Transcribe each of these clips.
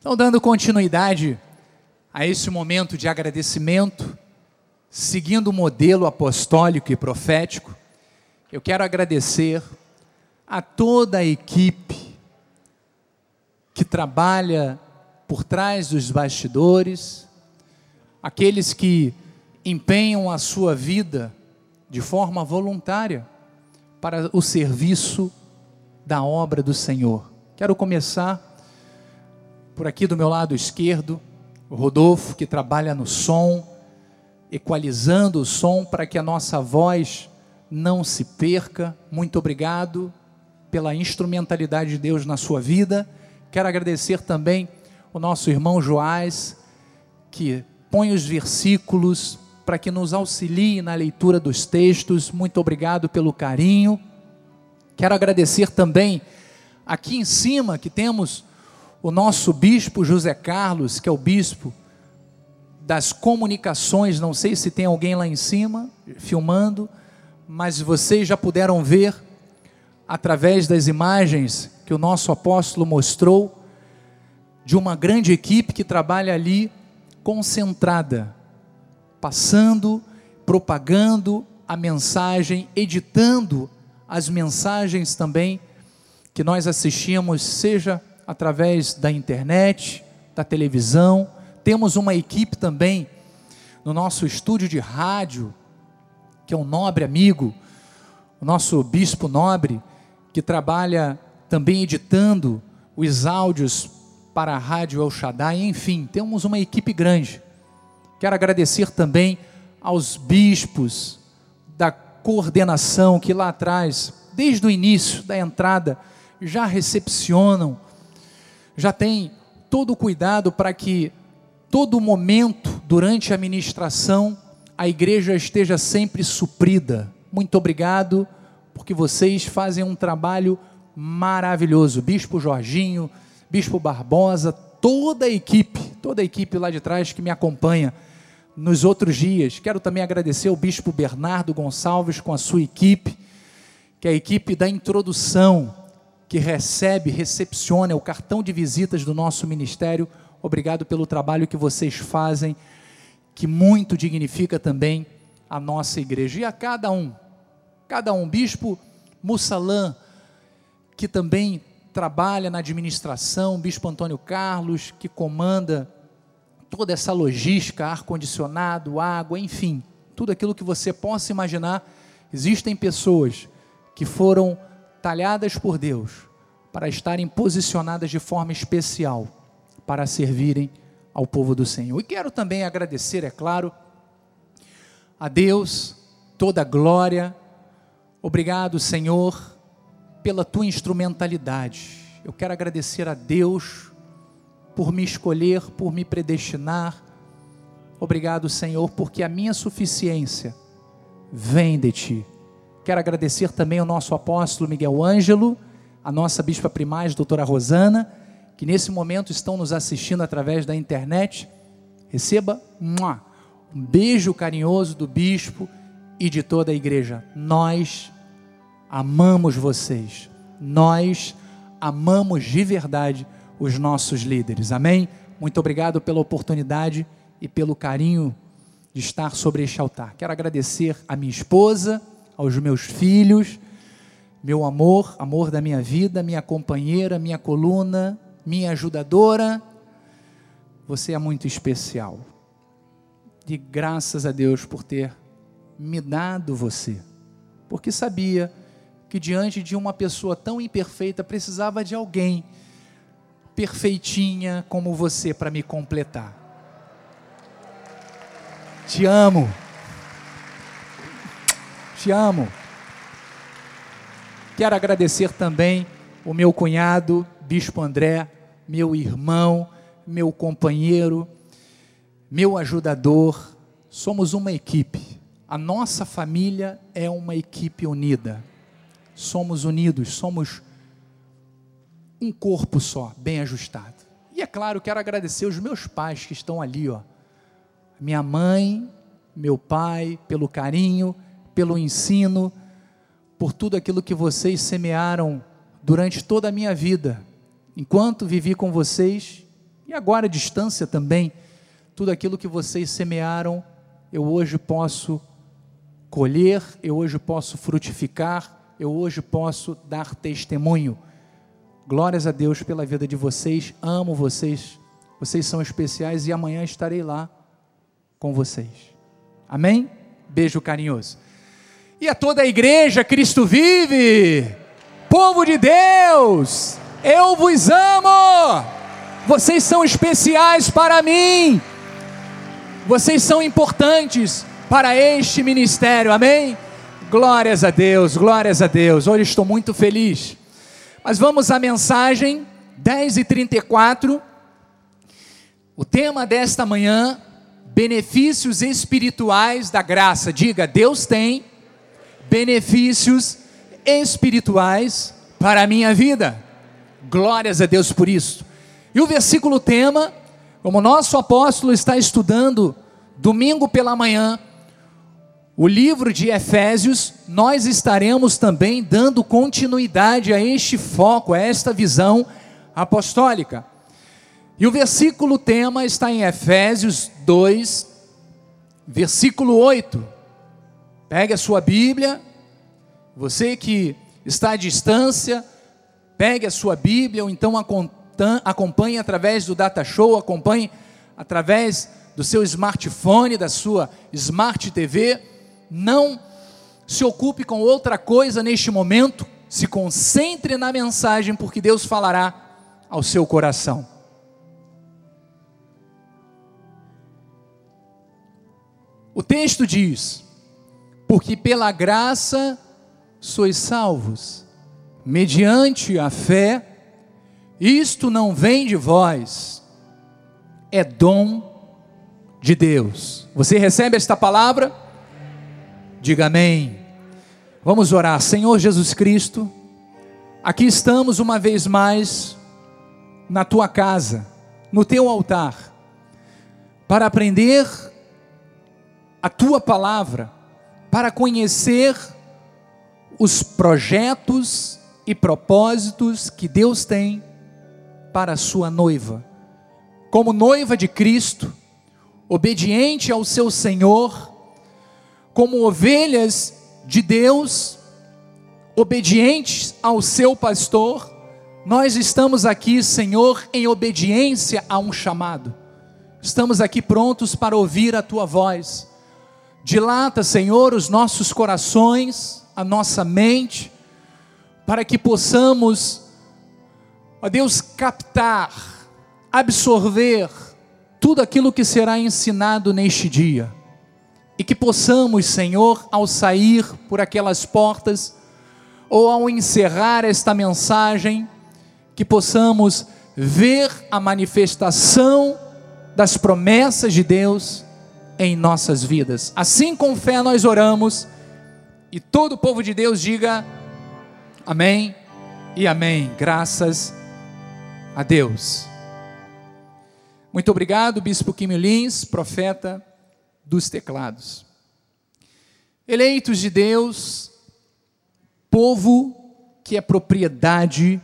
Então, dando continuidade a esse momento de agradecimento, seguindo o modelo apostólico e profético, eu quero agradecer a toda a equipe que trabalha por trás dos bastidores, aqueles que empenham a sua vida de forma voluntária para o serviço da obra do Senhor. Quero começar por aqui do meu lado esquerdo, o Rodolfo, que trabalha no som, equalizando o som para que a nossa voz não se perca. Muito obrigado pela instrumentalidade de Deus na sua vida. Quero agradecer também o nosso irmão Joás, que põe os versículos para que nos auxilie na leitura dos textos. Muito obrigado pelo carinho. Quero agradecer também aqui em cima que temos o nosso bispo José Carlos, que é o bispo das comunicações. Não sei se tem alguém lá em cima filmando, mas vocês já puderam ver através das imagens que o nosso apóstolo mostrou de uma grande equipe que trabalha ali concentrada passando, propagando a mensagem, editando as mensagens também que nós assistimos, seja através da internet, da televisão. Temos uma equipe também no nosso estúdio de rádio, que é um nobre amigo, o nosso bispo nobre, que trabalha também editando os áudios para a Rádio El Shaddai, enfim, temos uma equipe grande. Quero agradecer também aos bispos da coordenação que lá atrás, desde o início da entrada, já recepcionam, já tem todo o cuidado para que todo momento durante a ministração a igreja esteja sempre suprida. Muito obrigado, porque vocês fazem um trabalho maravilhoso. Bispo Jorginho, Bispo Barbosa, toda a equipe, toda a equipe lá de trás que me acompanha nos outros dias. Quero também agradecer ao Bispo Bernardo Gonçalves com a sua equipe, que é a equipe da introdução, que recebe, recepciona o cartão de visitas do nosso ministério. Obrigado pelo trabalho que vocês fazem, que muito dignifica também a nossa igreja. E a cada um, cada um, Bispo Mussalã, que também trabalha na administração, Bispo Antônio Carlos, que comanda toda essa logística, ar-condicionado, água, enfim, tudo aquilo que você possa imaginar, existem pessoas que foram talhadas por Deus para estarem posicionadas de forma especial para servirem ao povo do Senhor. E quero também agradecer, é claro, a Deus toda a glória. Obrigado, Senhor, pela tua instrumentalidade. Eu quero agradecer a Deus por me escolher, por me predestinar. Obrigado, Senhor, porque a minha suficiência vem de ti. Quero agradecer também ao nosso apóstolo Miguel Ângelo, a nossa bispa primaz, doutora Rosana, que nesse momento estão nos assistindo através da internet. Receba um beijo carinhoso do bispo e de toda a igreja. Nós amamos vocês. Nós amamos de verdade os nossos líderes. Amém? Muito obrigado pela oportunidade e pelo carinho de estar sobre este altar. Quero agradecer a minha esposa, aos meus filhos, meu amor, amor da minha vida, minha companheira, minha coluna, minha ajudadora. Você é muito especial. E graças a Deus por ter me dado você, porque sabia que diante de uma pessoa tão imperfeita precisava de alguém perfeitinha como você para me completar. Te amo. Te amo. Quero agradecer também o meu cunhado, Bispo André, meu irmão, meu companheiro, meu ajudador. Somos uma equipe. A nossa família é uma equipe unida. Somos unidos, somos um corpo só, bem ajustado. E é claro, quero agradecer os meus pais que estão ali, ó. Minha mãe, meu pai, pelo carinho, pelo ensino, por tudo aquilo que vocês semearam durante toda a minha vida, enquanto vivi com vocês e agora a distância também, tudo aquilo que vocês semearam, eu hoje posso colher, eu hoje posso frutificar, eu hoje posso dar testemunho. Glórias a Deus pela vida de vocês, amo vocês, vocês são especiais e amanhã estarei lá com vocês. Amém? Beijo carinhoso. E a toda a igreja, Cristo vive, povo de Deus, eu vos amo, vocês são especiais para mim, vocês são importantes para este ministério, amém? Glórias a Deus, glórias a Deus. Hoje estou muito feliz. Mas vamos à mensagem 10 e 34. O tema desta manhã, benefícios espirituais da graça. Diga, Deus tem benefícios espirituais para a minha vida. Glórias a Deus por isso. E o versículo tema, como nosso apóstolo está estudando domingo pela manhã, o livro de Efésios, nós estaremos também dando continuidade a este foco, a esta visão apostólica. E o versículo tema está em Efésios 2, versículo 8. Pegue a sua Bíblia, você que está à distância, pegue a sua Bíblia, ou então acompanhe através do Data Show, acompanhe através do seu smartphone, da sua Smart TV não se ocupe com outra coisa neste momento, se concentre na mensagem, porque Deus falará ao seu coração. O texto diz: Porque pela graça sois salvos, mediante a fé, isto não vem de vós, é dom de Deus. Você recebe esta palavra? Diga amém. Vamos orar. Senhor Jesus Cristo, aqui estamos uma vez mais na tua casa, no teu altar, para aprender a tua palavra, para conhecer os projetos e propósitos que Deus tem para a sua noiva. Como noiva de Cristo, obediente ao seu Senhor, como ovelhas de Deus, obedientes ao seu pastor, nós estamos aqui, Senhor, em obediência a um chamado. Estamos aqui prontos para ouvir a tua voz. Dilata, Senhor, os nossos corações, a nossa mente, para que possamos, ó Deus, captar, absorver tudo aquilo que será ensinado neste dia. E que possamos, Senhor, ao sair por aquelas portas, ou ao encerrar esta mensagem, que possamos ver a manifestação das promessas de Deus em nossas vidas. Assim com fé nós oramos, e todo o povo de Deus diga amém e amém. Graças a Deus. Muito obrigado, Bispo Kim Lins, profeta dos teclados. Eleitos de Deus, povo que é propriedade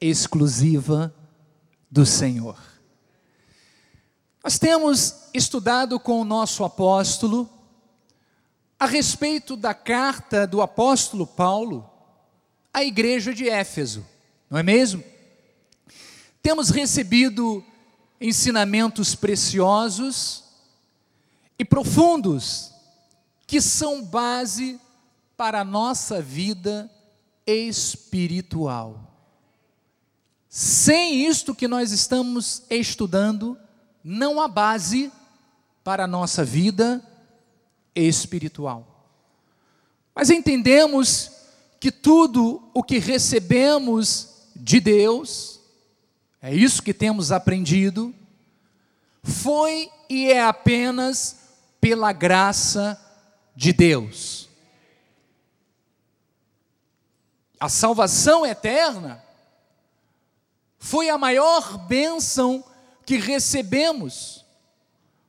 exclusiva do Senhor. Nós temos estudado com o nosso apóstolo a respeito da carta do apóstolo Paulo à igreja de Éfeso, não é mesmo? Temos recebido ensinamentos preciosos e profundos, que são base para a nossa vida espiritual. Sem isto que nós estamos estudando, não há base para a nossa vida espiritual. Mas entendemos que tudo o que recebemos de Deus, é isso que temos aprendido, foi e é apenas pela graça de Deus. A salvação eterna foi a maior bênção que recebemos,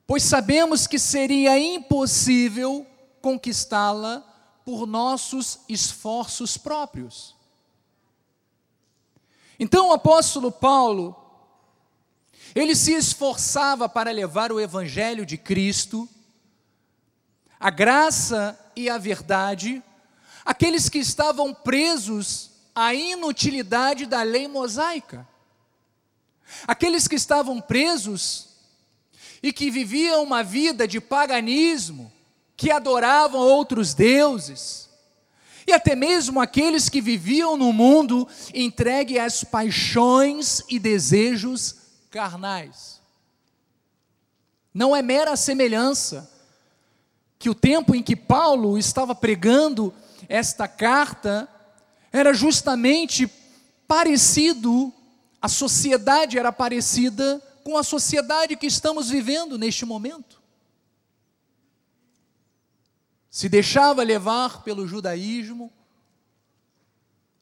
pois sabemos que seria impossível conquistá-la por nossos esforços próprios. Então o apóstolo Paulo, ele se esforçava para levar o Evangelho de Cristo, a graça e a verdade, aqueles que estavam presos à inutilidade da lei mosaica, aqueles que estavam presos e que viviam uma vida de paganismo, que adoravam outros deuses, e até mesmo aqueles que viviam no mundo entregue às paixões e desejos carnais. Não é mera semelhança que o tempo em que Paulo estava pregando esta carta era justamente parecido, a sociedade era parecida com a sociedade que estamos vivendo neste momento. Se deixava levar pelo judaísmo,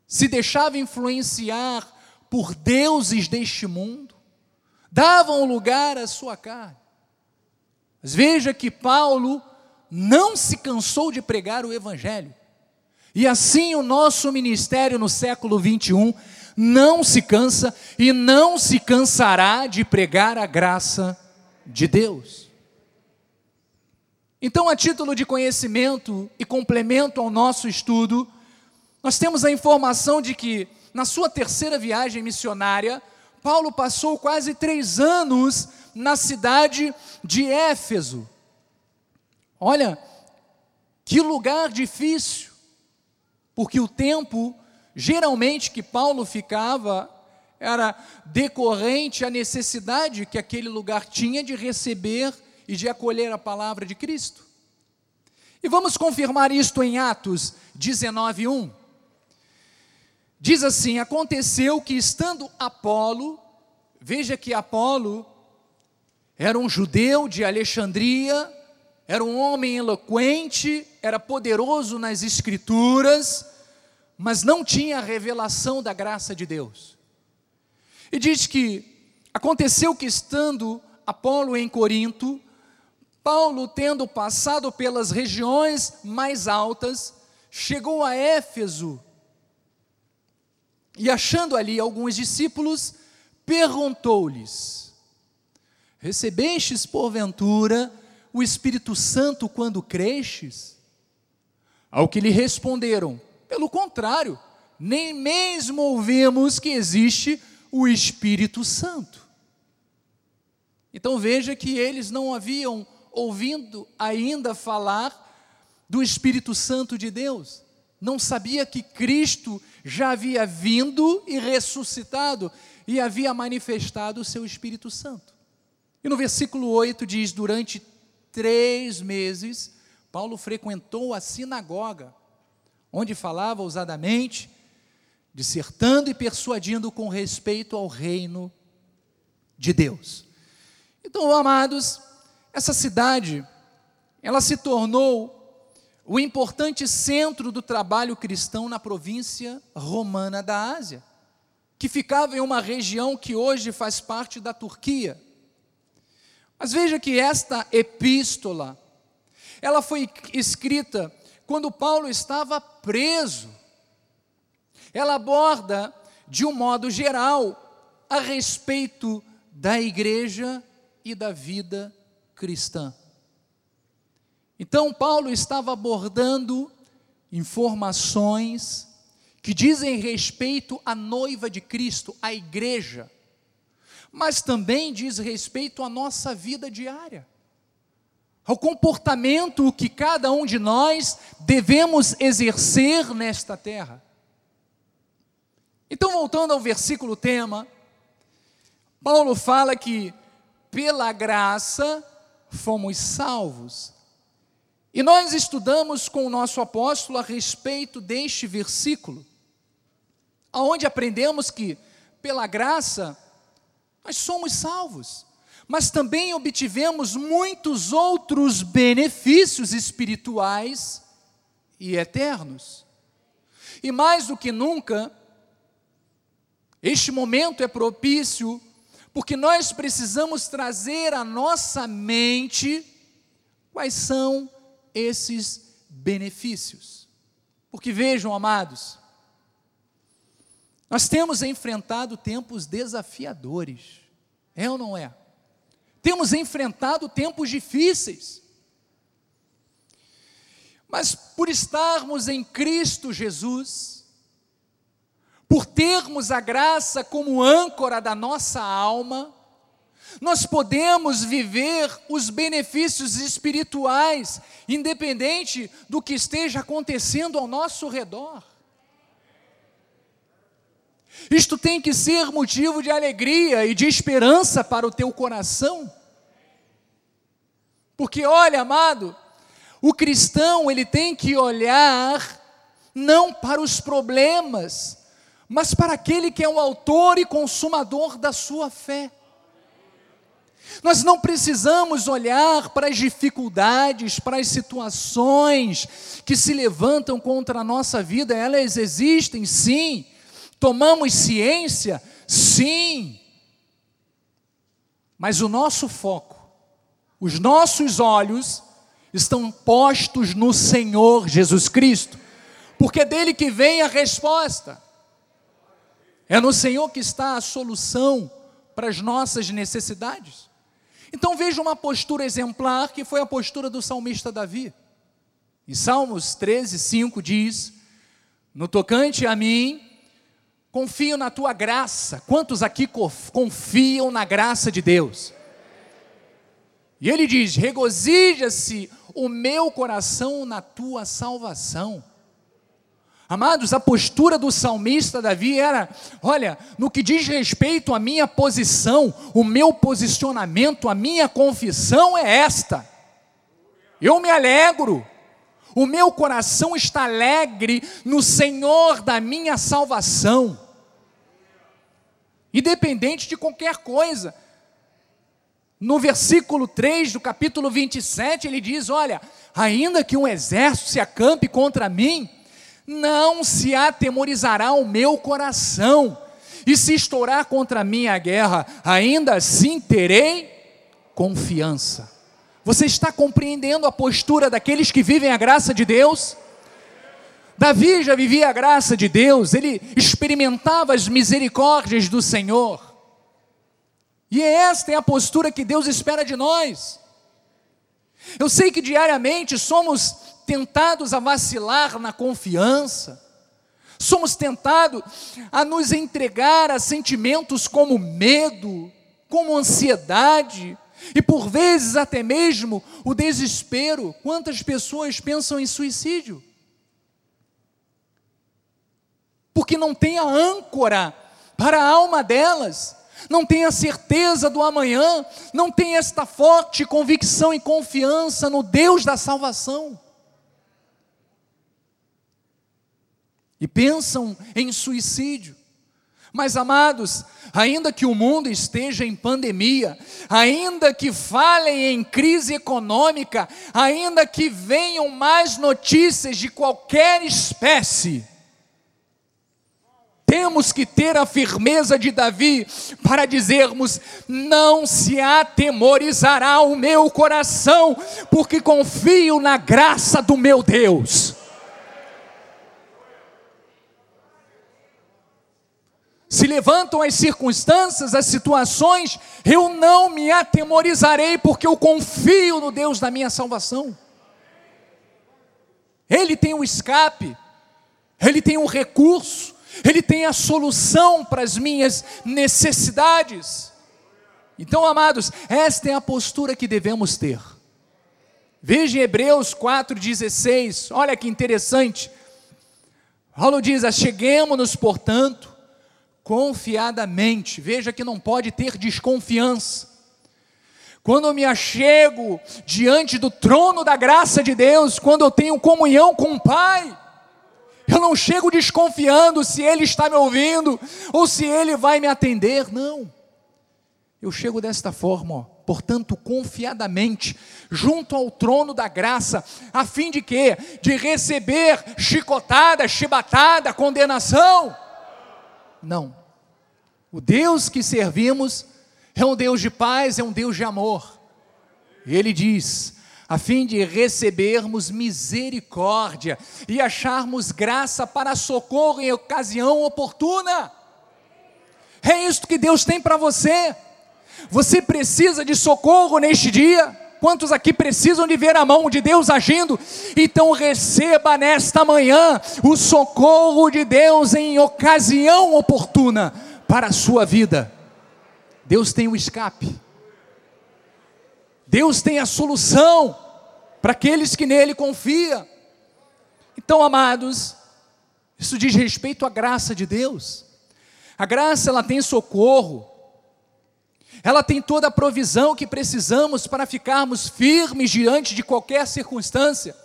se deixava influenciar por deuses deste mundo, davam lugar à sua carne. Mas veja que Paulo não se cansou de pregar o Evangelho. E assim o nosso ministério no século 21 não se cansa e não se cansará de pregar a graça de Deus. Então, a título de conhecimento e complemento ao nosso estudo, nós temos a informação de que, na sua terceira viagem missionária, Paulo passou quase três anos na cidade de Éfeso. Olha, que lugar difícil, porque o tempo, geralmente, que Paulo ficava, era decorrente à necessidade que aquele lugar tinha de receber e de acolher a palavra de Cristo. E vamos confirmar isto em Atos 19, 1. Diz assim: Aconteceu que, estando Apolo, veja que Apolo era um judeu de Alexandria, era um homem eloquente, era poderoso nas Escrituras, mas não tinha a revelação da graça de Deus. E diz que aconteceu que, estando Apolo em Corinto, Paulo, tendo passado pelas regiões mais altas, chegou a Éfeso e, achando ali alguns discípulos, perguntou-lhes: Recebestes porventura o Espírito Santo quando crestes? Ao que lhe responderam: Pelo contrário, nem mesmo ouvimos que existe o Espírito Santo. Então veja que eles não haviam ouvindo ainda falar do Espírito Santo de Deus. Não sabia que Cristo já havia vindo e ressuscitado e havia manifestado o seu Espírito Santo. E no versículo 8 diz: Durante três meses, Paulo frequentou a sinagoga, onde falava ousadamente, dissertando e persuadindo com respeito ao reino de Deus. Então, amados, essa cidade, ela se tornou o importante centro do trabalho cristão na província romana da Ásia, que ficava em uma região que hoje faz parte da Turquia. Mas veja que esta epístola, ela foi escrita quando Paulo estava preso. Ela aborda, de um modo geral, a respeito da igreja e da vida cristã. Então, Paulo estava abordando informações que dizem respeito à noiva de Cristo, à igreja, mas também diz respeito à nossa vida diária, ao comportamento que cada um de nós devemos exercer nesta terra. Então, voltando ao versículo tema, Paulo fala que pela graça fomos salvos. E nós estudamos com o nosso apóstolo a respeito deste versículo, aonde aprendemos que pela graça nós somos salvos, mas também obtivemos muitos outros benefícios espirituais e eternos. E mais do que nunca, este momento é propício porque nós precisamos trazer à nossa mente quais são esses benefícios. Porque vejam, amados, nós temos enfrentado tempos desafiadores. É ou não é? Temos enfrentado tempos difíceis. Mas por estarmos em Cristo Jesus, por termos a graça como âncora da nossa alma, nós podemos viver os benefícios espirituais, independente do que esteja acontecendo ao nosso redor. Isto tem que ser motivo de alegria e de esperança para o teu coração. Porque olha, amado, o cristão, ele tem que olhar não para os problemas, mas para aquele que é o autor e consumador da sua fé. Nós não precisamos olhar para as dificuldades, para as situações que se levantam contra a nossa vida, elas existem sim. Tomamos ciência? Sim. Mas o nosso foco, os nossos olhos estão postos no Senhor Jesus Cristo, porque é dele que vem a resposta. É no Senhor que está a solução para as nossas necessidades. Então veja uma postura exemplar que foi a postura do salmista Davi. Em Salmos 13, 5 diz: No tocante a mim, confio na tua graça. Quantos aqui confiam na graça de Deus? E ele diz: Regozija-se o meu coração na tua salvação. Amados, a postura do salmista Davi era: olha, no que diz respeito à minha posição, o meu posicionamento, a minha confissão é esta. Eu me alegro, o meu coração está alegre no Senhor da minha salvação, independente de qualquer coisa. No versículo 3 do capítulo 27, ele diz: Olha, ainda que um exército se acampe contra mim, não se atemorizará o meu coração, e se estourar contra mim a guerra, ainda assim terei confiança. Você está compreendendo a postura daqueles que vivem a graça de Deus? Davi já vivia a graça de Deus, ele experimentava as misericórdias do Senhor. E esta é a postura que Deus espera de nós. Eu sei que diariamente somos tentados a vacilar na confiança, somos tentados a nos entregar a sentimentos como medo, como ansiedade, e por vezes até mesmo o desespero. Quantas pessoas pensam em suicídio? Porque não tem a âncora para a alma delas, não tem a certeza do amanhã, não tem esta forte convicção e confiança no Deus da salvação. e pensam em suicídio. Mas, amados, ainda que o mundo esteja em pandemia, ainda que falem em crise econômica, ainda que venham mais notícias de qualquer espécie, temos que ter a firmeza de Davi para dizermos: não se atemorizará o meu coração, porque confio na graça do meu Deus. se levantam as circunstâncias, as situações, eu não me atemorizarei, porque eu confio no Deus da minha salvação. Ele tem o escape, ele tem o recurso, ele tem a solução para as minhas necessidades. Então, amados, esta é a postura que devemos ter. Veja Hebreus 4,16, olha que interessante. Paulo diz: Acheguemos-nos, portanto, confiadamente. Veja que não pode ter desconfiança. Quando eu me achego diante do trono da graça de Deus, quando eu tenho comunhão com o Pai, eu não chego desconfiando se Ele está me ouvindo ou se Ele vai me atender, não. Eu chego desta forma, ó, portanto, confiadamente, junto ao trono da graça, a fim de quê? De receber chicotada, chibatada, condenação não. O Deus que servimos é um Deus de paz, é um Deus de amor. E ele diz: a fim de recebermos misericórdia e acharmos graça para socorro em ocasião oportuna. É isso que Deus tem para você. Você precisa de socorro neste dia? Quantos aqui precisam de ver a mão de Deus agindo? Então receba nesta manhã o socorro de Deus em ocasião oportuna para a sua vida. Deus tem o escape. Deus tem a solução para aqueles que nele confiam. Então, amados, isso diz respeito à graça de Deus. A graça ela tem socorro. Ela tem toda a provisão que precisamos para ficarmos firmes diante de qualquer circunstância.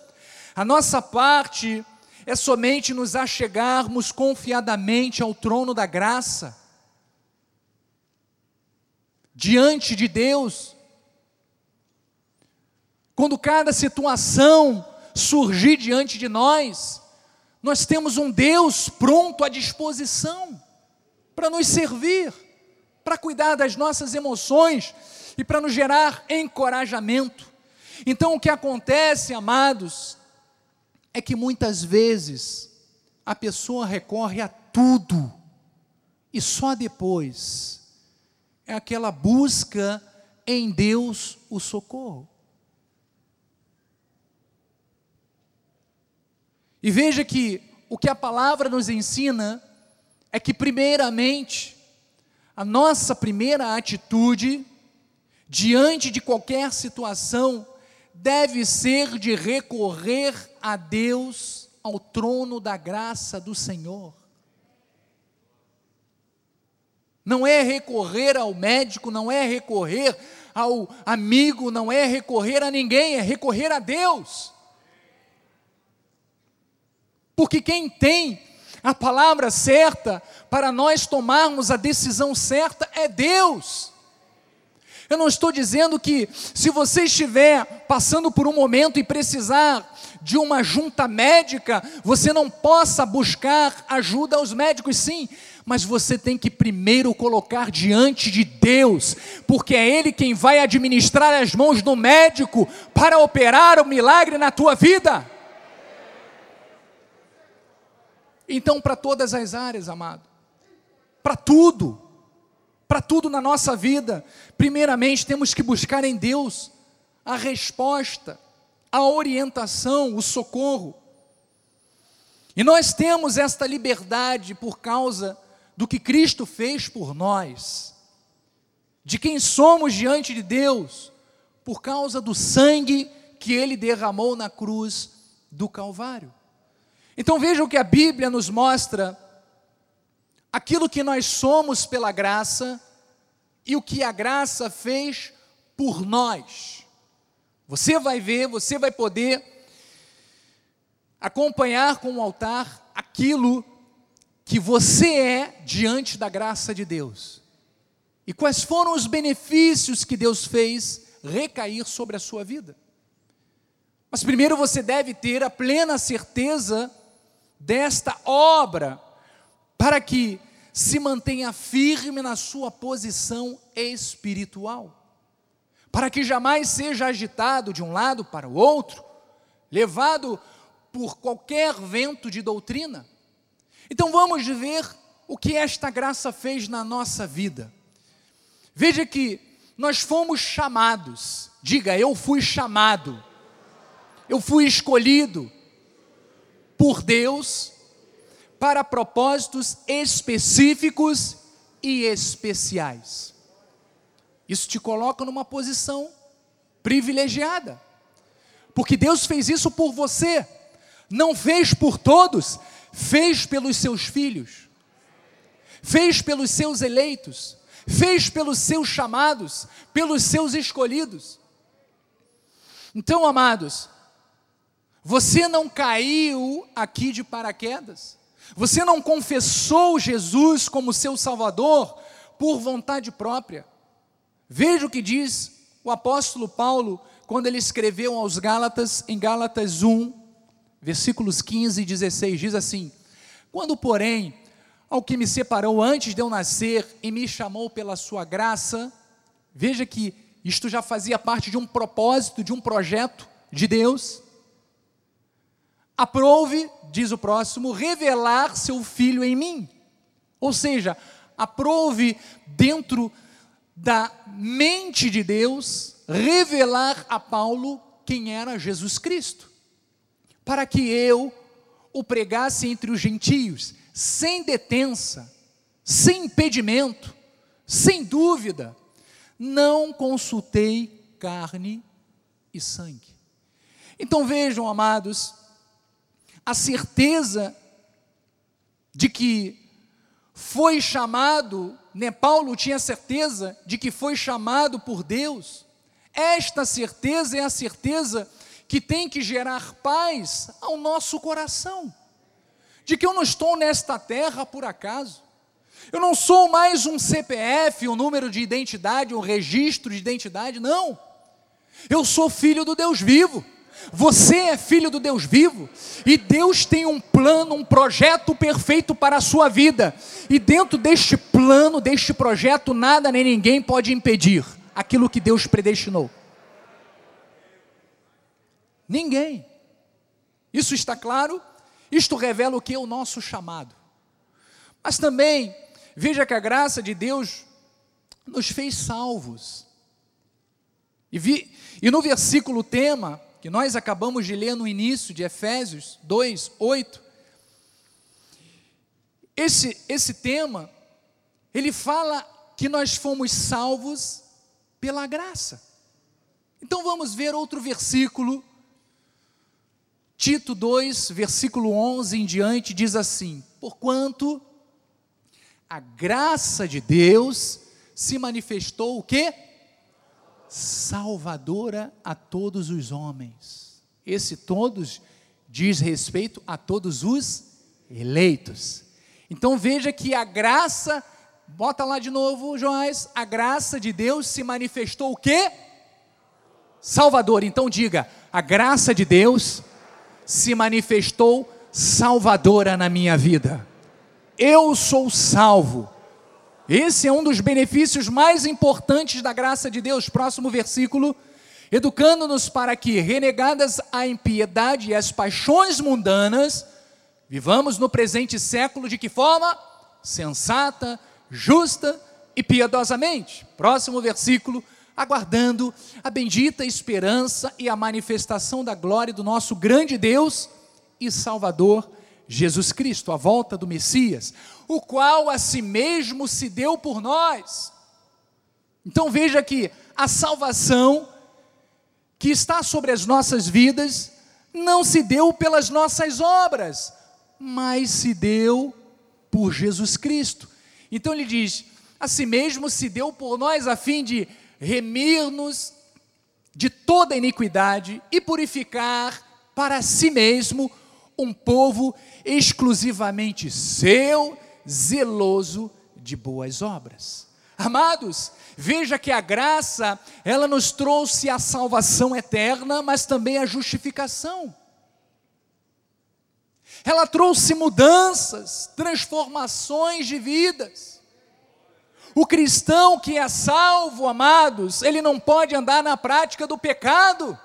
A nossa parte é somente nos achegarmos confiadamente ao trono da graça, diante de Deus. Quando cada situação surgir diante de nós, nós temos um Deus pronto à disposição para nos servir para cuidar das nossas emoções e para nos gerar encorajamento. Então, o que acontece, amados, é que muitas vezes a pessoa recorre a tudo e só depois é aquela busca em Deus o socorro. E veja que o que a palavra nos ensina é que, primeiramente, a nossa primeira atitude diante de qualquer situação deve ser de recorrer a Deus, ao trono da graça do Senhor. Não é recorrer ao médico, não é recorrer ao amigo, não é recorrer a ninguém, é recorrer a Deus. Porque quem tem a palavra certa para nós tomarmos a decisão certa é Deus. Eu não estou dizendo que se você estiver passando por um momento e precisar de uma junta médica, você não possa buscar ajuda aos médicos, sim, mas você tem que primeiro colocar diante de Deus, porque é Ele quem vai administrar as mãos do médico para operar o milagre na tua vida. Então, para todas as áreas, amado, para tudo, para tudo na nossa vida, primeiramente temos que buscar em Deus a resposta, a orientação, o socorro. E nós temos esta liberdade por causa do que Cristo fez por nós, de quem somos diante de Deus, por causa do sangue que Ele derramou na cruz do Calvário. Então vejam que a Bíblia nos mostra aquilo que nós somos pela graça e o que a graça fez por nós. Você vai ver, você vai poder acompanhar com o altar aquilo que você é diante da graça de Deus. E quais foram os benefícios que Deus fez recair sobre a sua vida. Mas primeiro você deve ter a plena certeza desta obra, para que se mantenha firme na sua posição espiritual, para que jamais seja agitado de um lado para o outro, levado por qualquer vento de doutrina. Então vamos ver o que esta graça fez na nossa vida. Veja que nós fomos chamados, diga, eu fui chamado, eu fui escolhido, por Deus para propósitos específicos e especiais. Isso te coloca numa posição privilegiada, porque Deus fez isso por você, não fez por todos, fez pelos seus filhos, fez pelos seus eleitos, fez pelos seus chamados, pelos seus escolhidos. Então, amados, você não caiu aqui de paraquedas. Você não confessou Jesus como seu Salvador por vontade própria. Veja o que diz o apóstolo Paulo quando ele escreveu aos Gálatas, em Gálatas 1, versículos 15 e 16, diz assim: Quando, porém, ao que me separou antes de eu nascer e me chamou pela sua graça, veja que isto já fazia parte de um propósito, de um projeto de Deus Aprove, diz o próximo, revelar seu filho em mim. Ou seja, aprove dentro da mente de Deus revelar a Paulo quem era Jesus Cristo, para que eu o pregasse entre os gentios, sem detença, sem impedimento, sem dúvida. Não consultei carne e sangue. Então vejam, amados, a certeza de que foi chamado, né, Paulo tinha certeza de que foi chamado por Deus. Esta certeza é a certeza que tem que gerar paz ao nosso coração, de que eu não estou nesta terra por acaso. Eu não sou mais um CPF, um número de identidade, um registro de identidade, não. Eu sou filho do Deus vivo. Você é filho do Deus vivo e Deus tem um plano, um projeto perfeito para a sua vida. E dentro deste plano, deste projeto, nada nem ninguém pode impedir aquilo que Deus predestinou. Ninguém. Isso está claro? Isto revela o que é o nosso chamado. Mas também, veja que a graça de Deus nos fez salvos. E, vi, e no versículo tema, que nós acabamos de ler no início de Efésios 2, 8, esse, esse tema, ele fala que nós fomos salvos pela graça. Então vamos ver outro versículo, Tito 2, versículo 11 em diante, diz assim: Porquanto a graça de Deus se manifestou o quê? Salvadora a todos os homens. Esse todos diz respeito a todos os eleitos. Então veja que a graça, bota lá de novo, Joás, a graça de Deus se manifestou o quê? Salvador. Então diga, a graça de Deus se manifestou salvadora na minha vida. Eu sou salvo esse é um dos benefícios mais importantes da graça de Deus. Próximo versículo. Educando-nos para que, renegadas a impiedade e as paixões mundanas, vivamos no presente século de que forma? Sensata, justa e piedosamente. Próximo versículo. Aguardando a bendita esperança e a manifestação da glória do nosso grande Deus e Salvador Jesus Cristo, a volta do Messias, o qual a si mesmo se deu por nós. Então veja que a salvação que está sobre as nossas vidas não se deu pelas nossas obras, mas se deu por Jesus Cristo. Então ele diz: a si mesmo se deu por nós a fim de remir-nos de toda iniquidade e purificar para si mesmo um povo exclusivamente seu, zeloso de boas obras. Amados, veja que a graça, ela nos trouxe a salvação eterna, mas também a justificação. Ela trouxe mudanças, transformações de vidas. O cristão que é salvo, amados, ele não pode andar na prática do pecado,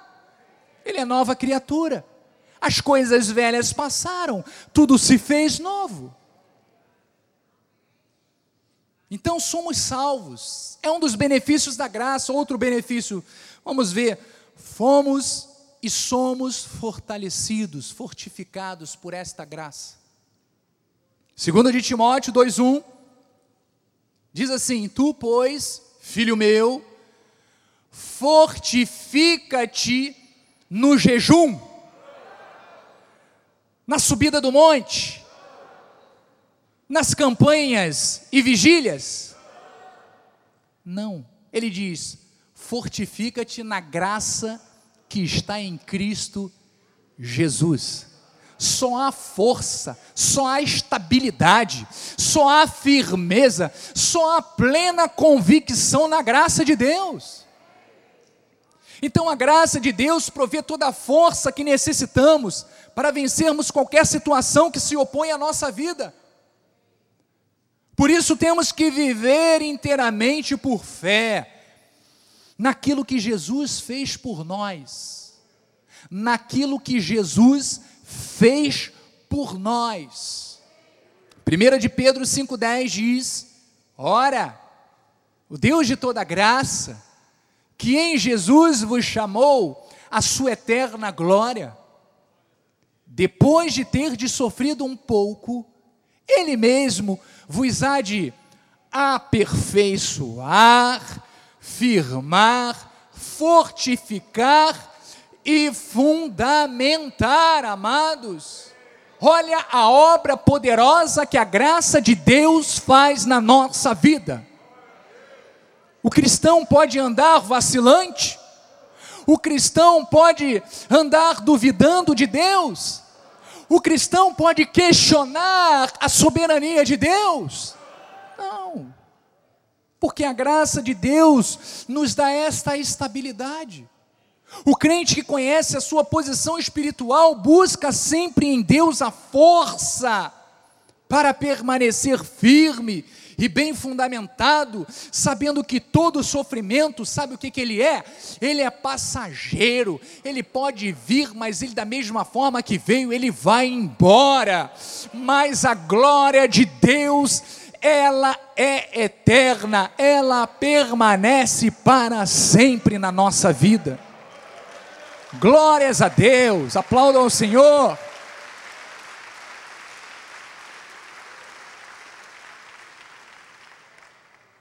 ele é nova criatura. As coisas velhas passaram, tudo se fez novo. Então somos salvos, é um dos benefícios da graça. Outro benefício, vamos ver, fomos e somos fortalecidos, fortificados por esta graça. Segundo de Timóteo 2:1 diz assim: Tu, pois, filho meu, fortifica-te no jejum na subida do monte, nas campanhas e vigílias? Não, ele diz: fortifica-te na graça que está em Cristo Jesus. Só há força, só há estabilidade, só há firmeza, só há plena convicção na graça de Deus. Então a graça de Deus provê toda a força que necessitamos para vencermos qualquer situação que se opõe à nossa vida. Por isso temos que viver inteiramente por fé naquilo que Jesus fez por nós, naquilo que Jesus fez por nós. 1 de Pedro 5,10 diz: Ora, o Deus de toda graça, que em Jesus vos chamou a sua eterna glória, depois de ter de sofrido um pouco, Ele mesmo vos há de aperfeiçoar, firmar, fortificar e fundamentar, amados. Olha a obra poderosa que a graça de Deus faz na nossa vida. O cristão pode andar vacilante, o cristão pode andar duvidando de Deus, o cristão pode questionar a soberania de Deus. Não, porque a graça de Deus nos dá esta estabilidade. O crente que conhece a sua posição espiritual busca sempre em Deus a força para permanecer firme e bem fundamentado, sabendo que todo sofrimento, sabe o que, que ele é? Ele é passageiro, ele pode vir, mas ele, da mesma forma que veio, ele vai embora. Mas a glória de Deus, ela é eterna, ela permanece para sempre na nossa vida. Glórias a Deus, aplaudam ao Senhor.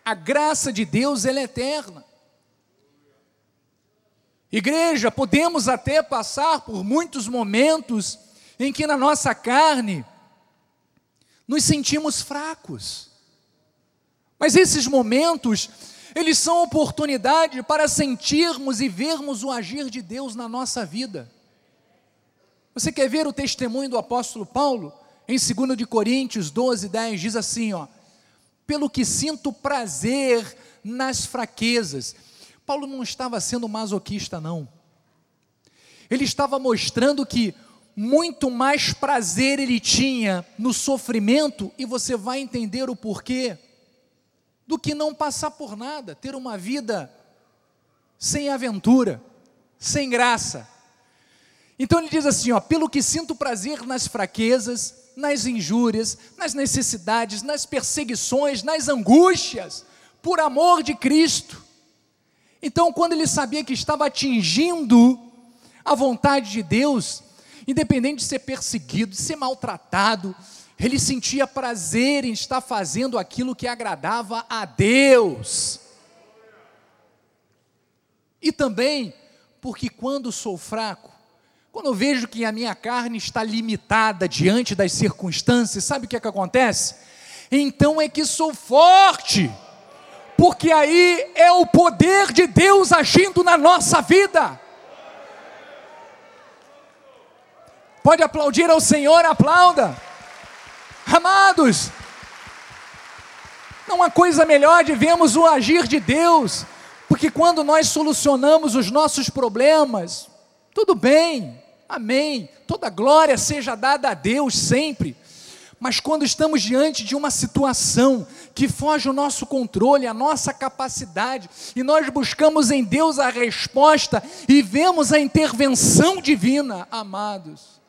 A graça de Deus ela é eterna. Igreja, podemos até passar por muitos momentos em que na nossa carne nos sentimos fracos. Mas esses momentos eles são oportunidade para sentirmos e vermos o agir de Deus na nossa vida. Você quer ver o testemunho do apóstolo Paulo? Em 2 de Coríntios 12, 10, diz assim, ó, pelo que sinto prazer nas fraquezas. Paulo não estava sendo masoquista, não. Ele estava mostrando que muito mais prazer ele tinha no sofrimento, e você vai entender o porquê do que não passar por nada, ter uma vida sem aventura, sem graça. Então ele diz assim, ó, pelo que sinto prazer nas fraquezas, nas injúrias, nas necessidades, nas perseguições, nas angústias, por amor de Cristo. Então, quando ele sabia que estava atingindo a vontade de Deus, independente de ser perseguido, de ser maltratado, ele sentia prazer em estar fazendo aquilo que agradava a Deus. E também porque quando sou fraco, quando eu vejo que a minha carne está limitada diante das circunstâncias, sabe o que é que acontece? Então é que sou forte, porque aí é o poder de Deus agindo na nossa vida. Pode aplaudir ao Senhor, aplauda. Amados, não há coisa melhor de vermos o agir de Deus, porque quando nós solucionamos os nossos problemas, tudo bem, amém, toda glória seja dada a Deus sempre, mas quando estamos diante de uma situação que foge o nosso controle, a nossa capacidade, e nós buscamos em Deus a resposta e vemos a intervenção divina, amados,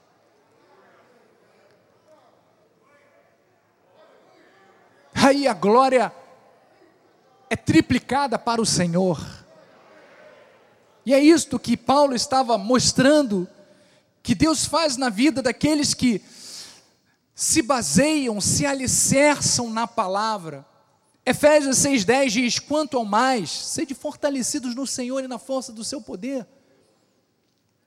aí a glória é triplicada para o Senhor. E é isto que Paulo estava mostrando que Deus faz na vida daqueles que se baseiam, se alicerçam na palavra. Efésios 6,10 diz: Quanto ao mais, sede fortalecidos no Senhor e na força do seu poder. O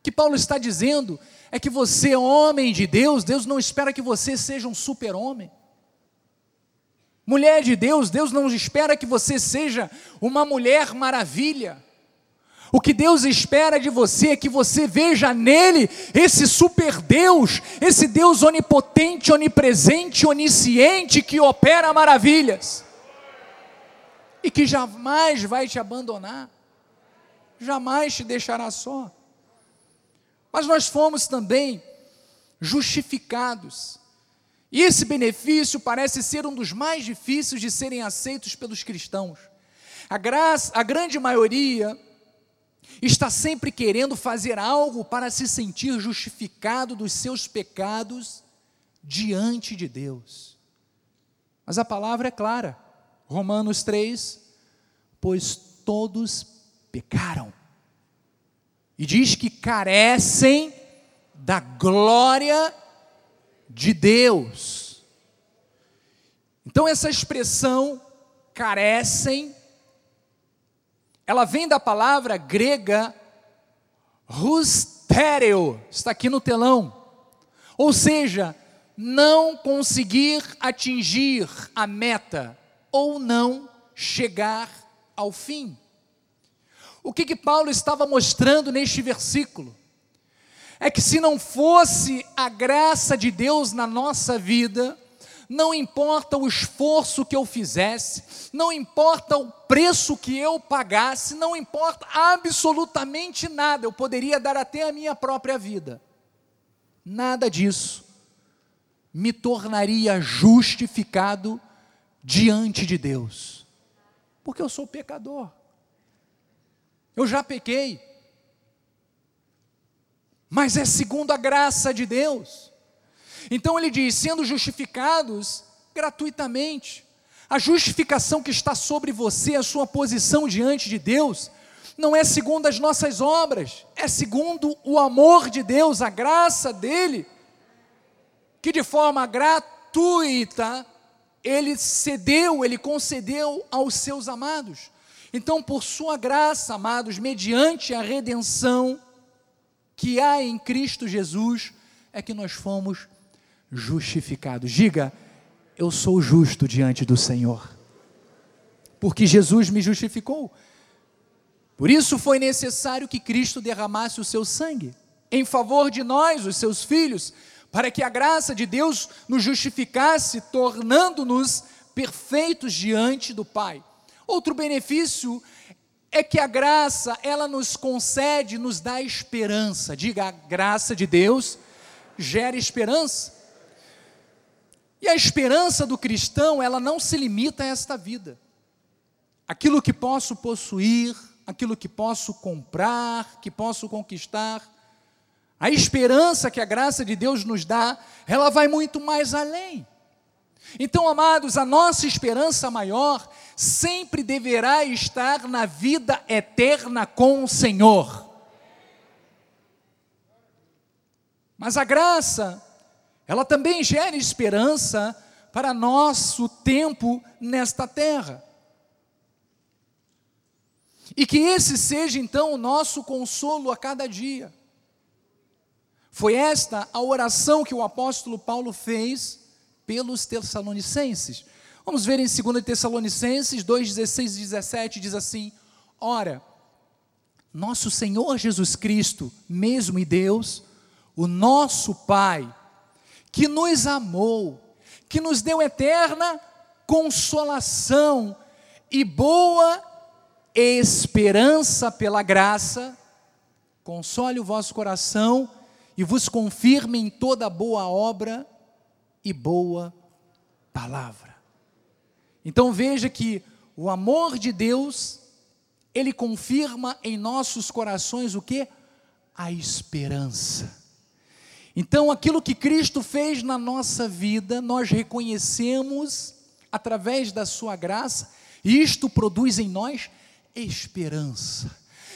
que Paulo está dizendo é que você, homem de Deus, Deus não espera que você seja um super-homem. Mulher de Deus, Deus não espera que você seja uma mulher maravilha. O que Deus espera de você é que você veja nele esse super Deus, esse Deus onipotente, onipresente, onisciente que opera maravilhas e que jamais vai te abandonar, jamais te deixará só. Mas nós fomos também justificados e esse benefício parece ser um dos mais difíceis de serem aceitos pelos cristãos. A, graça, a grande maioria está sempre querendo fazer algo para se sentir justificado dos seus pecados diante de Deus. Mas a palavra é clara. Romanos 3, pois todos pecaram. E diz que carecem da glória de Deus. Então, essa expressão carecem, ela vem da palavra grega rustéreo, está aqui no telão. Ou seja, não conseguir atingir a meta ou não chegar ao fim. O que que Paulo estava mostrando neste versículo? É que se não fosse a graça de Deus na nossa vida, não importa o esforço que eu fizesse, não importa o preço que eu pagasse, não importa absolutamente nada, eu poderia dar até a minha própria vida. Nada disso me tornaria justificado diante de Deus, porque eu sou pecador, eu já pequei, mas é segundo a graça de Deus. Então ele diz: sendo justificados gratuitamente, a justificação que está sobre você, a sua posição diante de Deus, não é segundo as nossas obras, é segundo o amor de Deus, a graça dele que de forma gratuita ele cedeu, ele concedeu aos seus amados. Então, por sua graça, amados, mediante a redenção que há em Cristo Jesus, é que nós fomos justificados. Diga, eu sou justo diante do Senhor, porque Jesus me justificou. Por isso foi necessário que Cristo derramasse o seu sangue em favor de nós, os seus filhos, para que a graça de Deus nos justificasse, tornando-nos perfeitos diante do Pai. Outro benefício é que a graça, ela nos concede, nos dá esperança. Diga, a graça de Deus gera esperança. E a esperança do cristão, ela não se limita a esta vida. Aquilo que posso possuir, aquilo que posso comprar, que posso conquistar, a esperança que a graça de Deus nos dá, ela vai muito mais além. Então, amados, a nossa esperança maior sempre deverá estar na vida eterna com o Senhor. Mas a graça, ela também gera esperança para nosso tempo nesta terra. E que esse seja então o nosso consolo a cada dia. Foi esta a oração que o apóstolo Paulo fez pelos Tessalonicenses. Vamos ver em 2 Tessalonicenses 2, 16 e 17, diz assim: Ora, nosso Senhor Jesus Cristo, mesmo e Deus, o nosso Pai, que nos amou, que nos deu eterna consolação e boa esperança pela graça, console o vosso coração e vos confirme em toda boa obra e boa palavra. Então veja que o amor de Deus, ele confirma em nossos corações o que? A esperança. Então aquilo que Cristo fez na nossa vida, nós reconhecemos através da sua graça, e isto produz em nós esperança.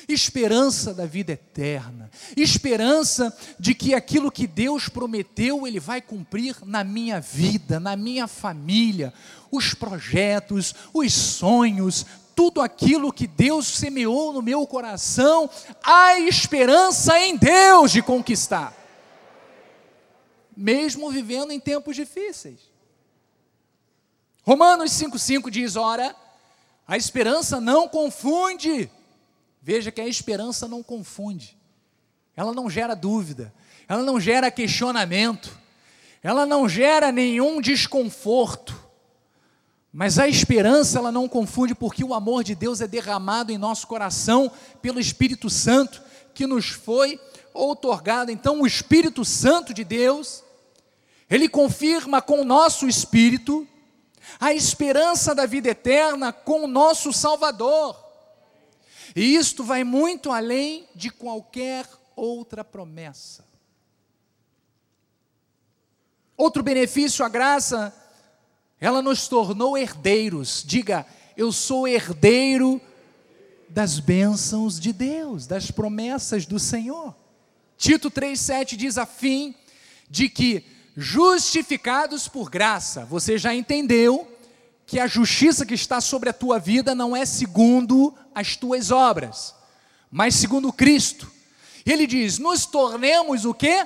Esperança da vida eterna, esperança de que aquilo que Deus prometeu, Ele vai cumprir na minha vida, na minha família, os projetos, os sonhos, tudo aquilo que Deus semeou no meu coração, há esperança em Deus de conquistar, mesmo vivendo em tempos difíceis. Romanos 5,5 diz: ora, a esperança não confunde, Veja que a esperança não confunde, ela não gera dúvida, ela não gera questionamento, ela não gera nenhum desconforto. Mas a esperança ela não confunde porque o amor de Deus é derramado em nosso coração pelo Espírito Santo que nos foi outorgado. Então o Espírito Santo de Deus, ele confirma com o nosso espírito a esperança da vida eterna com o nosso Salvador. E isto vai muito além de qualquer outra promessa. Outro benefício, a graça, ela nos tornou herdeiros. Diga, eu sou herdeiro das bênçãos de Deus, das promessas do Senhor. Tito 3,7 diz a fim de que, justificados por graça, você já entendeu que a justiça que está sobre a tua vida não é segundo as tuas obras, mas segundo Cristo. Ele diz: nos tornemos o que?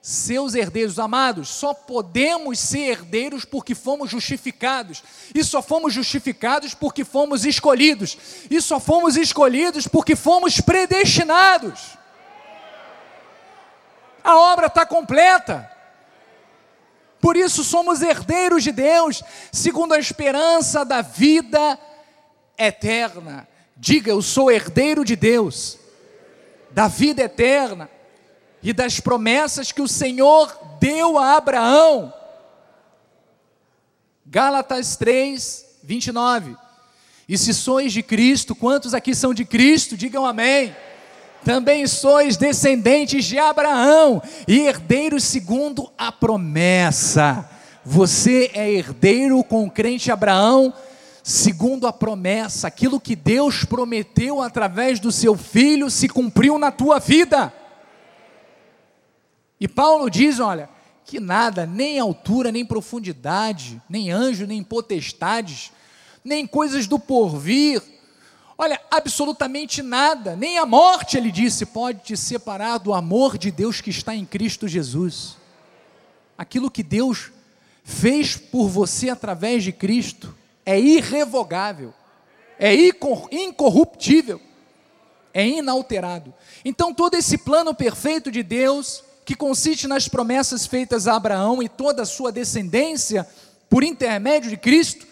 Seus herdeiros amados, só podemos ser herdeiros porque fomos justificados, e só fomos justificados porque fomos escolhidos, e só fomos escolhidos porque fomos predestinados. A obra está completa. Por isso somos herdeiros de Deus, segundo a esperança da vida eterna. Diga, eu sou herdeiro de Deus, da vida eterna e das promessas que o Senhor deu a Abraão. Gálatas 3, 29. E se sois de Cristo, quantos aqui são de Cristo? Digam amém também sois descendentes de Abraão e herdeiros segundo a promessa. Você é herdeiro com o crente Abraão, segundo a promessa, aquilo que Deus prometeu através do seu filho se cumpriu na tua vida. E Paulo diz: olha, que nada, nem altura, nem profundidade, nem anjo, nem potestades, nem coisas do porvir, Olha, absolutamente nada, nem a morte, ele disse, pode te separar do amor de Deus que está em Cristo Jesus. Aquilo que Deus fez por você através de Cristo é irrevogável, é incorruptível, é inalterado. Então, todo esse plano perfeito de Deus, que consiste nas promessas feitas a Abraão e toda a sua descendência, por intermédio de Cristo,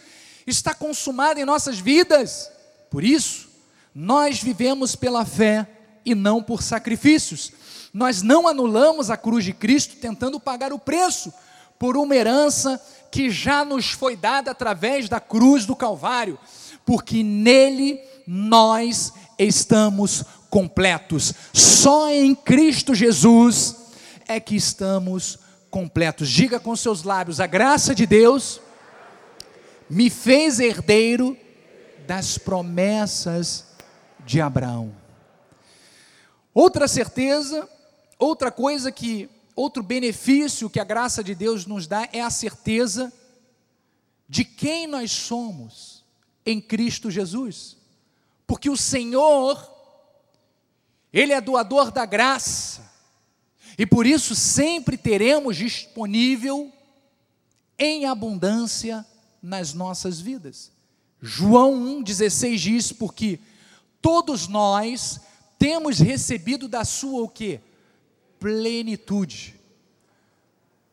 está consumado em nossas vidas. Por isso, nós vivemos pela fé e não por sacrifícios. Nós não anulamos a cruz de Cristo tentando pagar o preço por uma herança que já nos foi dada através da cruz do Calvário, porque nele nós estamos completos. Só em Cristo Jesus é que estamos completos. Diga com seus lábios: a graça de Deus me fez herdeiro das promessas de Abraão. Outra certeza, outra coisa que, outro benefício que a graça de Deus nos dá é a certeza de quem nós somos em Cristo Jesus. Porque o Senhor, Ele é doador da graça, e por isso sempre teremos disponível em abundância nas nossas vidas. João 1,16 diz, porque todos nós temos recebido da sua o que? Plenitude.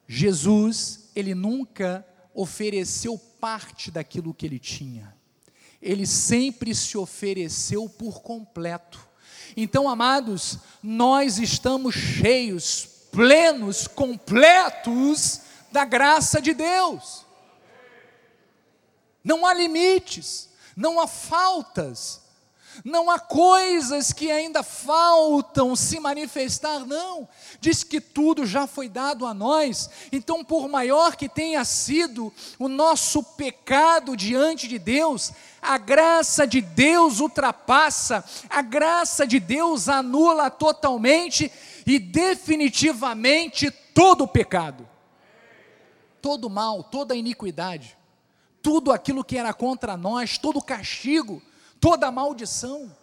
Jesus, ele nunca ofereceu parte daquilo que ele tinha. Ele sempre se ofereceu por completo. Então, amados, nós estamos cheios, plenos, completos da graça de Deus. Não há limites, não há faltas, não há coisas que ainda faltam se manifestar, não. Diz que tudo já foi dado a nós, então, por maior que tenha sido o nosso pecado diante de Deus, a graça de Deus ultrapassa, a graça de Deus anula totalmente e definitivamente todo o pecado, todo o mal, toda a iniquidade tudo aquilo que era contra nós, todo castigo, toda maldição.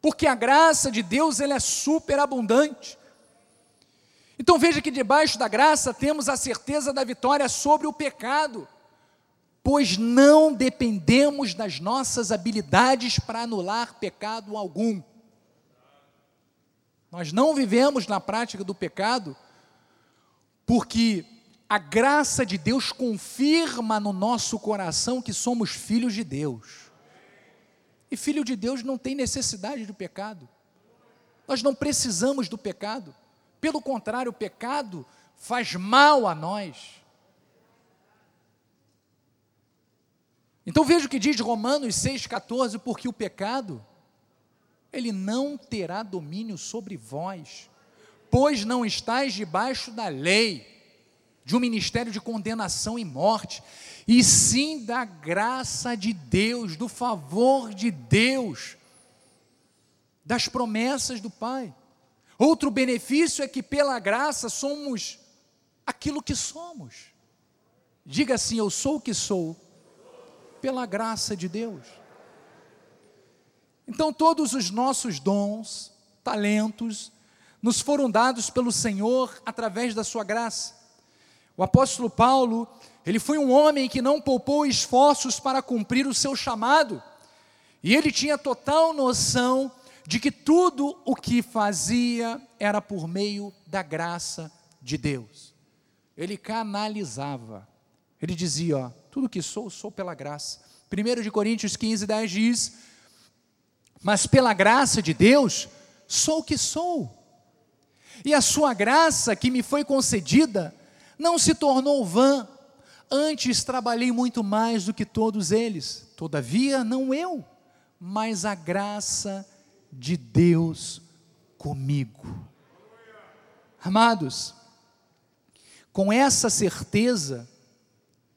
Porque a graça de Deus ela é superabundante. Então veja que debaixo da graça temos a certeza da vitória sobre o pecado, pois não dependemos das nossas habilidades para anular pecado algum. Nós não vivemos na prática do pecado porque a graça de Deus confirma no nosso coração que somos filhos de Deus. E filho de Deus não tem necessidade do pecado. Nós não precisamos do pecado. Pelo contrário, o pecado faz mal a nós. Então veja o que diz Romanos 6,14, porque o pecado, ele não terá domínio sobre vós, pois não estáis debaixo da lei, de um ministério de condenação e morte, e sim da graça de Deus, do favor de Deus, das promessas do Pai. Outro benefício é que pela graça somos aquilo que somos. Diga assim: Eu sou o que sou, pela graça de Deus. Então, todos os nossos dons, talentos, nos foram dados pelo Senhor através da Sua graça. O apóstolo Paulo, ele foi um homem que não poupou esforços para cumprir o seu chamado, e ele tinha total noção de que tudo o que fazia era por meio da graça de Deus. Ele canalizava, ele dizia: ó, tudo que sou, sou pela graça. 1 de Coríntios 15, 10 diz: Mas pela graça de Deus, sou o que sou. E a sua graça que me foi concedida não se tornou vã, antes trabalhei muito mais do que todos eles. Todavia, não eu, mas a graça de Deus comigo. Amados, com essa certeza,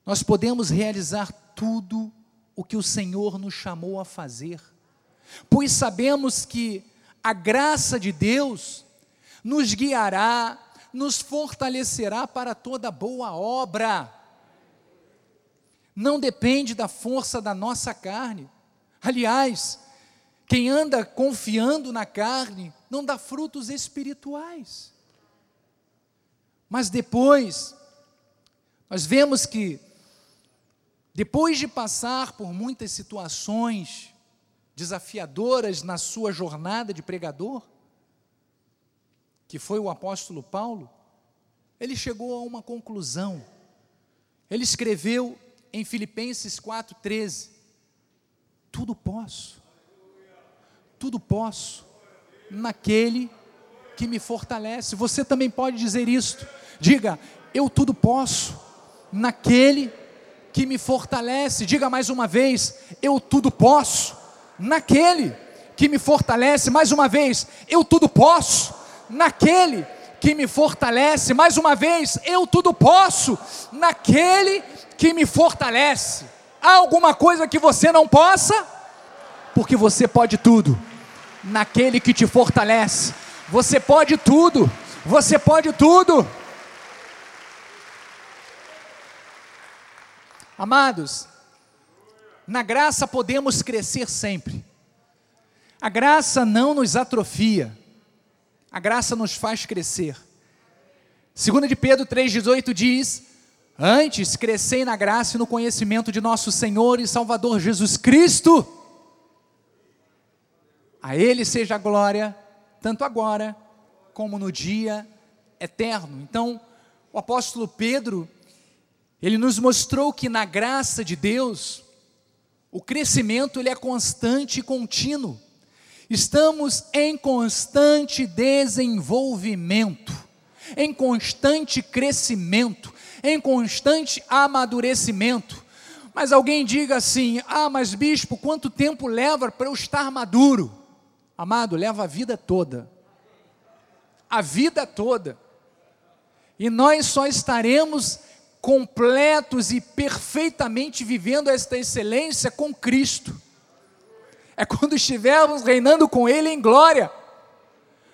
nós podemos realizar tudo o que o Senhor nos chamou a fazer, pois sabemos que a graça de Deus nos guiará, nos fortalecerá para toda boa obra. Não depende da força da nossa carne. Aliás, quem anda confiando na carne não dá frutos espirituais. Mas depois, nós vemos que, depois de passar por muitas situações desafiadoras na sua jornada de pregador, que foi o apóstolo Paulo, ele chegou a uma conclusão. Ele escreveu em Filipenses 4,13: Tudo posso, tudo posso, naquele que me fortalece. Você também pode dizer isto. Diga, eu tudo posso, naquele que me fortalece. Diga mais uma vez, eu tudo posso, naquele que me fortalece. Mais uma vez, eu tudo posso naquele que me fortalece. Mais uma vez, eu tudo posso naquele que me fortalece. Há alguma coisa que você não possa? Porque você pode tudo naquele que te fortalece. Você pode tudo. Você pode tudo. Amados, na graça podemos crescer sempre. A graça não nos atrofia. A graça nos faz crescer. 2 de Pedro 3,18 diz: Antes crescei na graça e no conhecimento de nosso Senhor e Salvador Jesus Cristo. A Ele seja a glória, tanto agora como no dia eterno. Então, o apóstolo Pedro, ele nos mostrou que na graça de Deus, o crescimento ele é constante e contínuo. Estamos em constante desenvolvimento, em constante crescimento, em constante amadurecimento. Mas alguém diga assim: ah, mas bispo, quanto tempo leva para eu estar maduro? Amado, leva a vida toda. A vida toda. E nós só estaremos completos e perfeitamente vivendo esta excelência com Cristo é quando estivermos reinando com Ele em glória.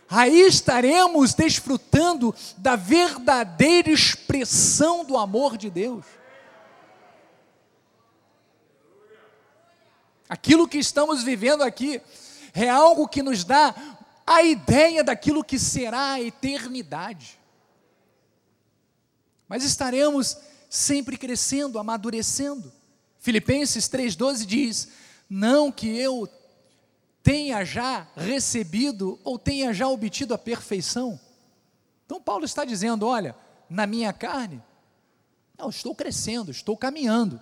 Aí estaremos desfrutando da verdadeira expressão do amor de Deus. Aquilo que estamos vivendo aqui é algo que nos dá a ideia daquilo que será a eternidade. Mas estaremos sempre crescendo, amadurecendo. Filipenses 3,12 diz: não que eu tenha já recebido ou tenha já obtido a perfeição. Então Paulo está dizendo: olha, na minha carne, eu estou crescendo, estou caminhando,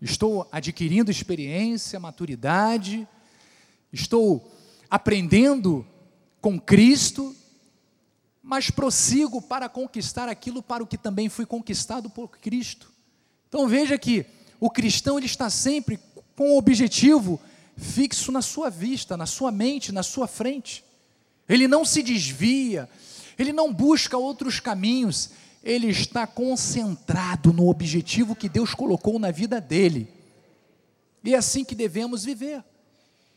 estou adquirindo experiência, maturidade, estou aprendendo com Cristo, mas prossigo para conquistar aquilo para o que também fui conquistado por Cristo. Então veja que o cristão ele está sempre com o objetivo fixo na sua vista, na sua mente, na sua frente. Ele não se desvia, ele não busca outros caminhos, ele está concentrado no objetivo que Deus colocou na vida dele. E é assim que devemos viver.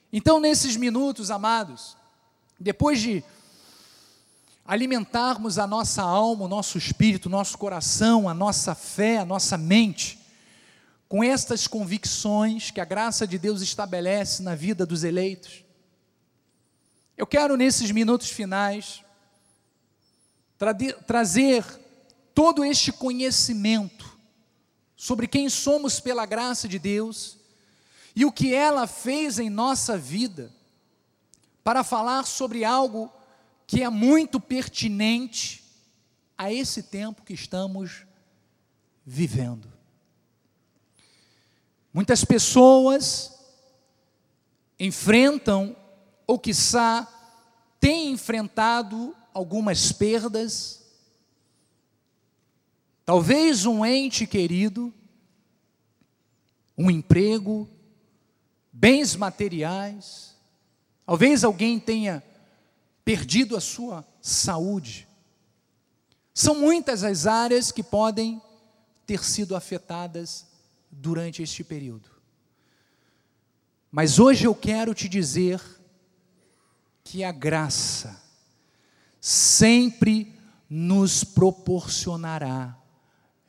Então, nesses minutos, amados, depois de alimentarmos a nossa alma, o nosso espírito, o nosso coração, a nossa fé, a nossa mente, com estas convicções que a graça de Deus estabelece na vida dos eleitos, eu quero, nesses minutos finais, tra trazer todo este conhecimento sobre quem somos pela graça de Deus e o que ela fez em nossa vida, para falar sobre algo que é muito pertinente a esse tempo que estamos vivendo. Muitas pessoas enfrentam, ou quiçá têm enfrentado algumas perdas, talvez um ente querido, um emprego, bens materiais, talvez alguém tenha perdido a sua saúde. São muitas as áreas que podem ter sido afetadas durante este período. Mas hoje eu quero te dizer que a graça sempre nos proporcionará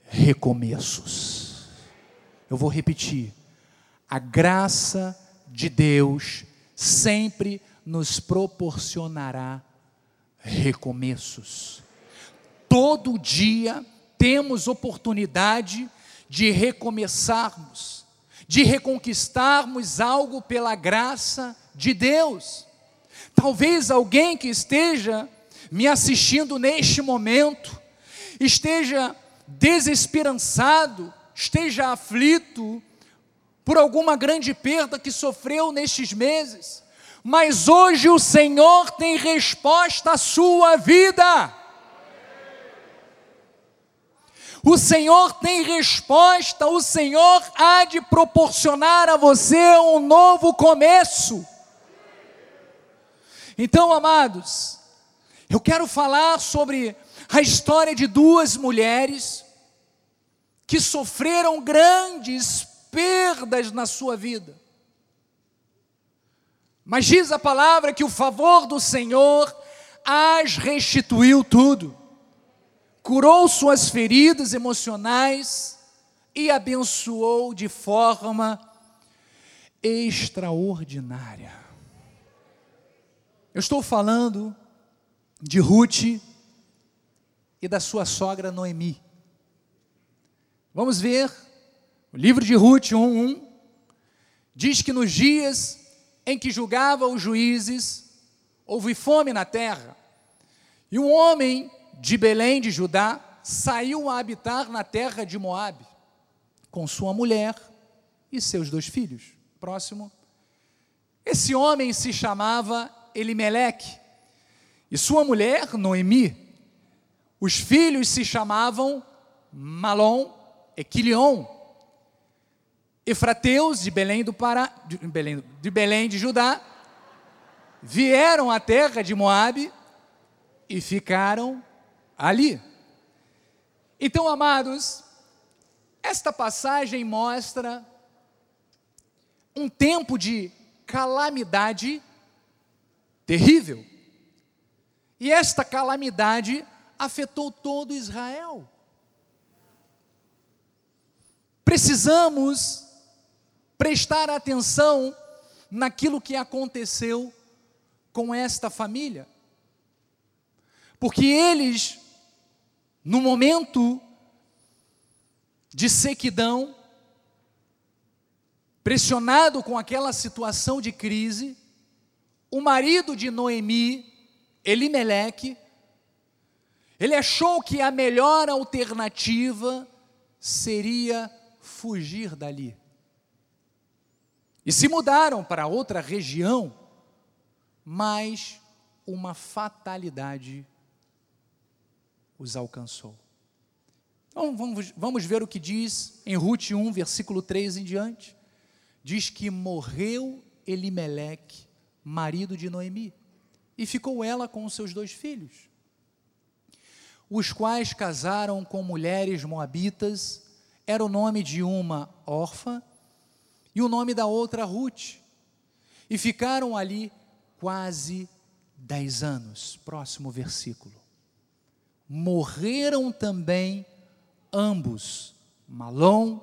recomeços. Eu vou repetir. A graça de Deus sempre nos proporcionará recomeços. Todo dia temos oportunidade de recomeçarmos, de reconquistarmos algo pela graça de Deus. Talvez alguém que esteja me assistindo neste momento esteja desesperançado, esteja aflito por alguma grande perda que sofreu nestes meses mas hoje o Senhor tem resposta à sua vida. O Senhor tem resposta, o Senhor há de proporcionar a você um novo começo. Então, amados, eu quero falar sobre a história de duas mulheres que sofreram grandes perdas na sua vida. Mas diz a palavra que o favor do Senhor as restituiu tudo, curou suas feridas emocionais e abençoou de forma extraordinária. Eu estou falando de Ruth e da sua sogra Noemi. Vamos ver, o livro de Ruth 1:1 diz que nos dias em que julgava os juízes, houve fome na terra. E um homem de Belém de Judá saiu a habitar na terra de Moabe, com sua mulher e seus dois filhos. Próximo. Esse homem se chamava Elimeleque, e sua mulher, Noemi. Os filhos se chamavam Malom e Quilion. Efrateus de Belém do Pará, de Belém, de Belém de Judá, vieram à terra de Moabe e ficaram ali. Então, amados, esta passagem mostra um tempo de calamidade terrível. E esta calamidade afetou todo Israel. Precisamos prestar atenção naquilo que aconteceu com esta família. Porque eles, no momento de sequidão, pressionado com aquela situação de crise, o marido de Noemi, Elimeleque, ele achou que a melhor alternativa seria fugir dali. E se mudaram para outra região, mas uma fatalidade os alcançou. Então vamos, vamos ver o que diz em Ruth 1, versículo 3 em diante. Diz que morreu Elimeleque, marido de Noemi, e ficou ela com os seus dois filhos. os quais casaram com mulheres moabitas, era o nome de uma órfã e o nome da outra Ruth. E ficaram ali quase dez anos. Próximo versículo. Morreram também ambos, Malom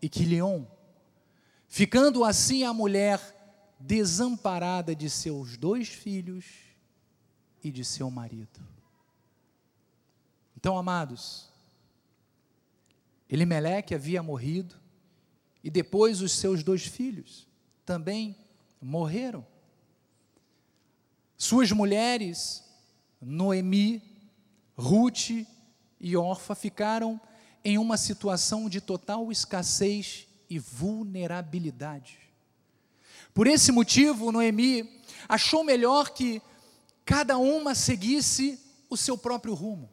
e Quilion, ficando assim a mulher desamparada de seus dois filhos e de seu marido. Então, amados, Elimeleque havia morrido e depois os seus dois filhos também morreram. Suas mulheres, Noemi, Ruth e Orfa, ficaram em uma situação de total escassez e vulnerabilidade. Por esse motivo, Noemi achou melhor que cada uma seguisse o seu próprio rumo.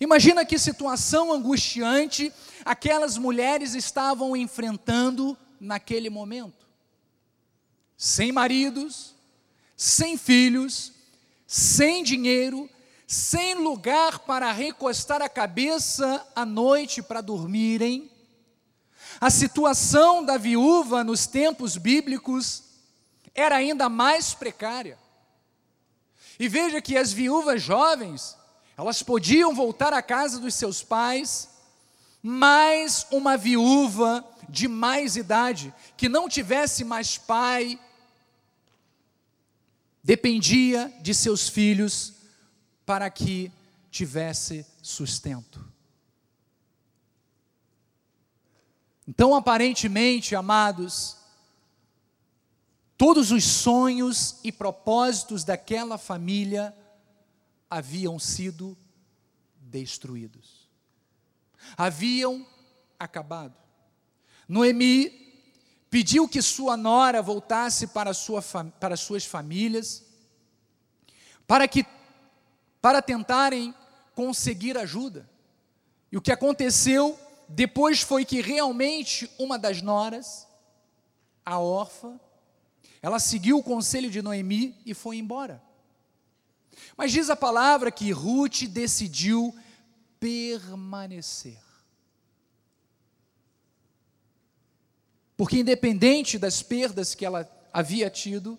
Imagina que situação angustiante aquelas mulheres estavam enfrentando naquele momento. Sem maridos, sem filhos, sem dinheiro, sem lugar para recostar a cabeça à noite para dormirem. A situação da viúva nos tempos bíblicos era ainda mais precária. E veja que as viúvas jovens elas podiam voltar à casa dos seus pais, mas uma viúva de mais idade, que não tivesse mais pai, dependia de seus filhos para que tivesse sustento. Então, aparentemente, amados, todos os sonhos e propósitos daquela família haviam sido destruídos. Haviam acabado. Noemi pediu que sua nora voltasse para, sua, para suas famílias, para que para tentarem conseguir ajuda. E o que aconteceu depois foi que realmente uma das noras, a órfã, ela seguiu o conselho de Noemi e foi embora. Mas diz a palavra que Ruth decidiu permanecer. Porque, independente das perdas que ela havia tido,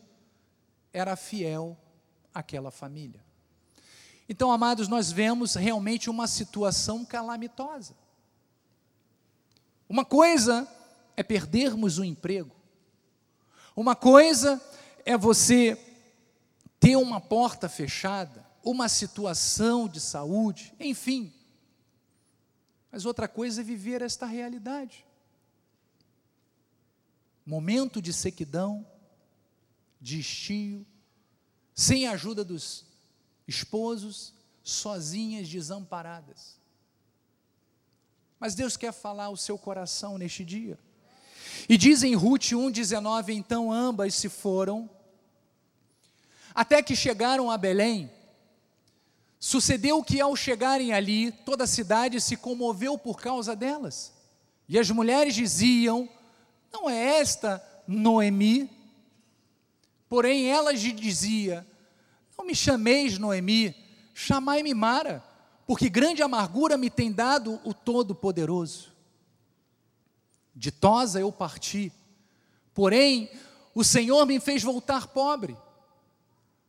era fiel àquela família. Então, amados, nós vemos realmente uma situação calamitosa. Uma coisa é perdermos o emprego, uma coisa é você ter uma porta fechada, uma situação de saúde, enfim. Mas outra coisa é viver esta realidade. Momento de sequidão, de estio, sem a ajuda dos esposos, sozinhas, desamparadas. Mas Deus quer falar o seu coração neste dia. E diz em Ruth 1,19: então ambas se foram até que chegaram a Belém. Sucedeu que ao chegarem ali, toda a cidade se comoveu por causa delas. E as mulheres diziam: Não é esta Noemi? Porém, elas lhe dizia: Não me chameis Noemi, chamai-me Mara, porque grande amargura me tem dado o Todo-Poderoso. Ditosa eu parti, porém o Senhor me fez voltar pobre.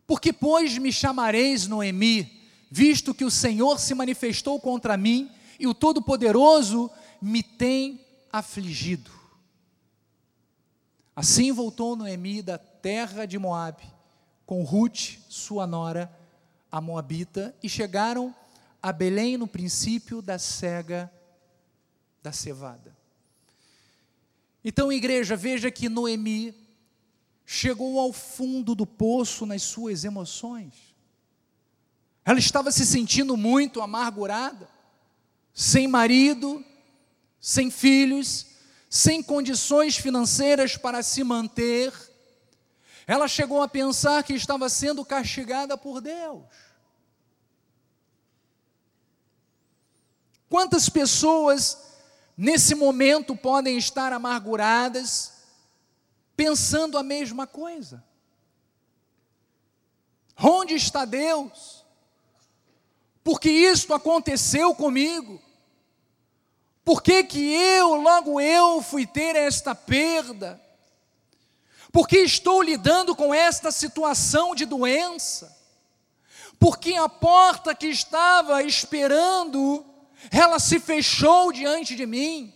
Porque, pois, me chamareis Noemi, visto que o Senhor se manifestou contra mim e o Todo-Poderoso me tem afligido. Assim voltou Noemi da terra de Moabe, com Ruth, sua nora, a Moabita, e chegaram a Belém no princípio da cega da cevada. Então, igreja, veja que Noemi chegou ao fundo do poço nas suas emoções. Ela estava se sentindo muito amargurada, sem marido, sem filhos, sem condições financeiras para se manter. Ela chegou a pensar que estava sendo castigada por Deus. Quantas pessoas nesse momento podem estar amarguradas, pensando a mesma coisa. Onde está Deus? Porque isto aconteceu comigo. Por que, que eu, logo eu, fui ter esta perda? Porque estou lidando com esta situação de doença? Porque a porta que estava esperando, ela se fechou diante de mim?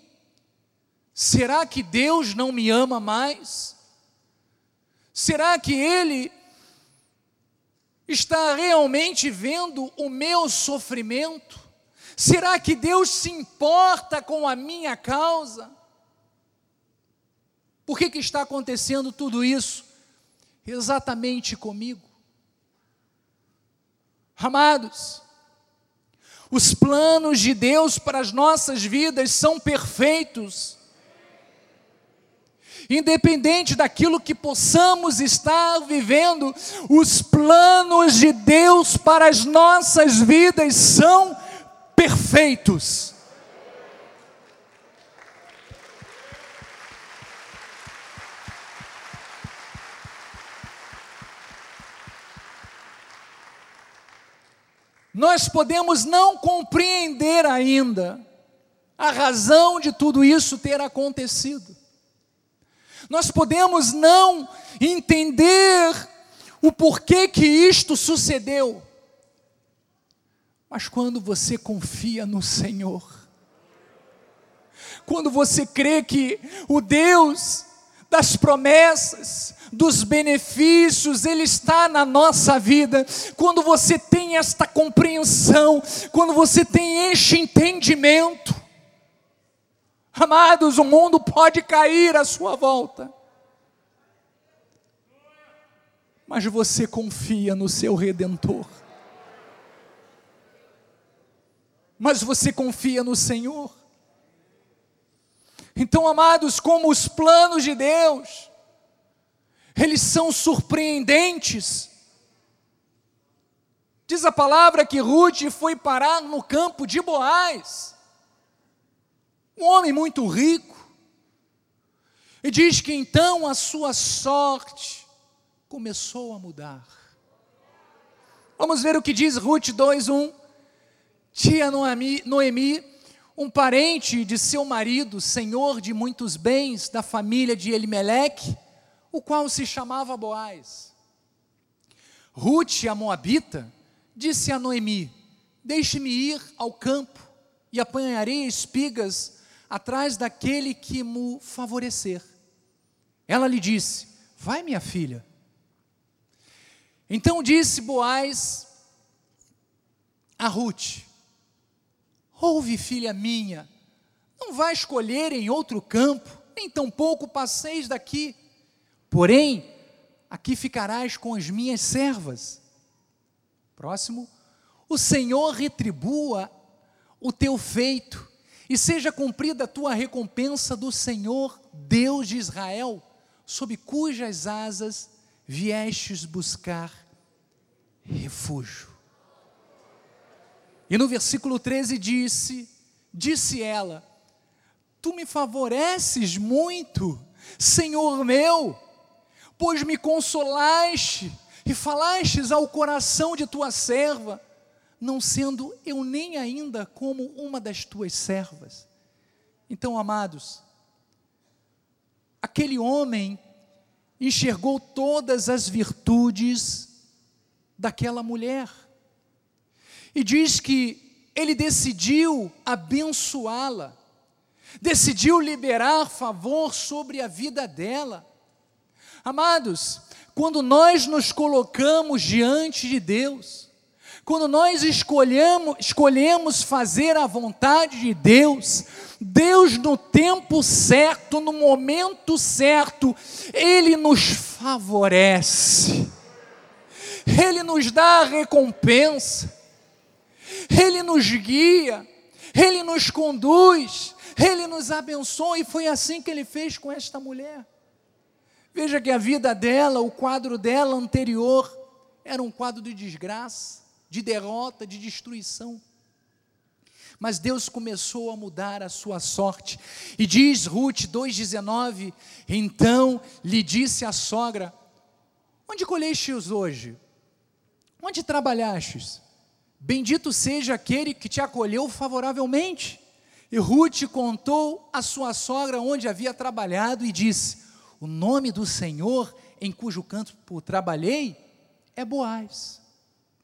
Será que Deus não me ama mais? Será que Ele está realmente vendo o meu sofrimento? Será que Deus se importa com a minha causa? Por que, que está acontecendo tudo isso exatamente comigo? Amados, os planos de Deus para as nossas vidas são perfeitos. Independente daquilo que possamos estar vivendo, os planos de Deus para as nossas vidas são perfeitos Nós podemos não compreender ainda a razão de tudo isso ter acontecido. Nós podemos não entender o porquê que isto sucedeu. Mas quando você confia no Senhor, quando você crê que o Deus das promessas, dos benefícios, Ele está na nossa vida. Quando você tem esta compreensão, quando você tem este entendimento, amados, o mundo pode cair à sua volta, mas você confia no seu Redentor. mas você confia no Senhor. Então, amados, como os planos de Deus, eles são surpreendentes. Diz a palavra que Ruth foi parar no campo de Boaz, um homem muito rico, e diz que então a sua sorte começou a mudar. Vamos ver o que diz Ruth 2:1. Tia Noemi, Noemi, um parente de seu marido, senhor de muitos bens da família de Elimeleque, o qual se chamava Boaz. Ruth, a moabita, disse a Noemi: Deixe-me ir ao campo e apanharei espigas atrás daquele que me favorecer. Ela lhe disse: Vai, minha filha. Então disse Boaz a Ruth: Ouve, filha minha, não vá escolher em outro campo, nem tampouco passeis daqui. Porém, aqui ficarás com as minhas servas. Próximo, o Senhor retribua o teu feito e seja cumprida a tua recompensa do Senhor, Deus de Israel, sob cujas asas viestes buscar refúgio. E no versículo 13 disse: Disse ela: Tu me favoreces muito, Senhor meu, pois me consolaste e falastes ao coração de tua serva, não sendo eu nem ainda como uma das tuas servas. Então, amados, aquele homem enxergou todas as virtudes daquela mulher e diz que ele decidiu abençoá-la, decidiu liberar favor sobre a vida dela. Amados, quando nós nos colocamos diante de Deus, quando nós escolhemos, escolhemos fazer a vontade de Deus, Deus no tempo certo, no momento certo, Ele nos favorece, Ele nos dá a recompensa, ele nos guia, Ele nos conduz, Ele nos abençoa, e foi assim que Ele fez com esta mulher. Veja que a vida dela, o quadro dela anterior, era um quadro de desgraça, de derrota, de destruição. Mas Deus começou a mudar a sua sorte. E diz Ruth 2,19: Então lhe disse a sogra: Onde colhestes hoje? Onde trabalhastes? Bendito seja aquele que te acolheu favoravelmente. E Ruth contou à sua sogra onde havia trabalhado e disse: O nome do Senhor em cujo campo trabalhei é Boaz.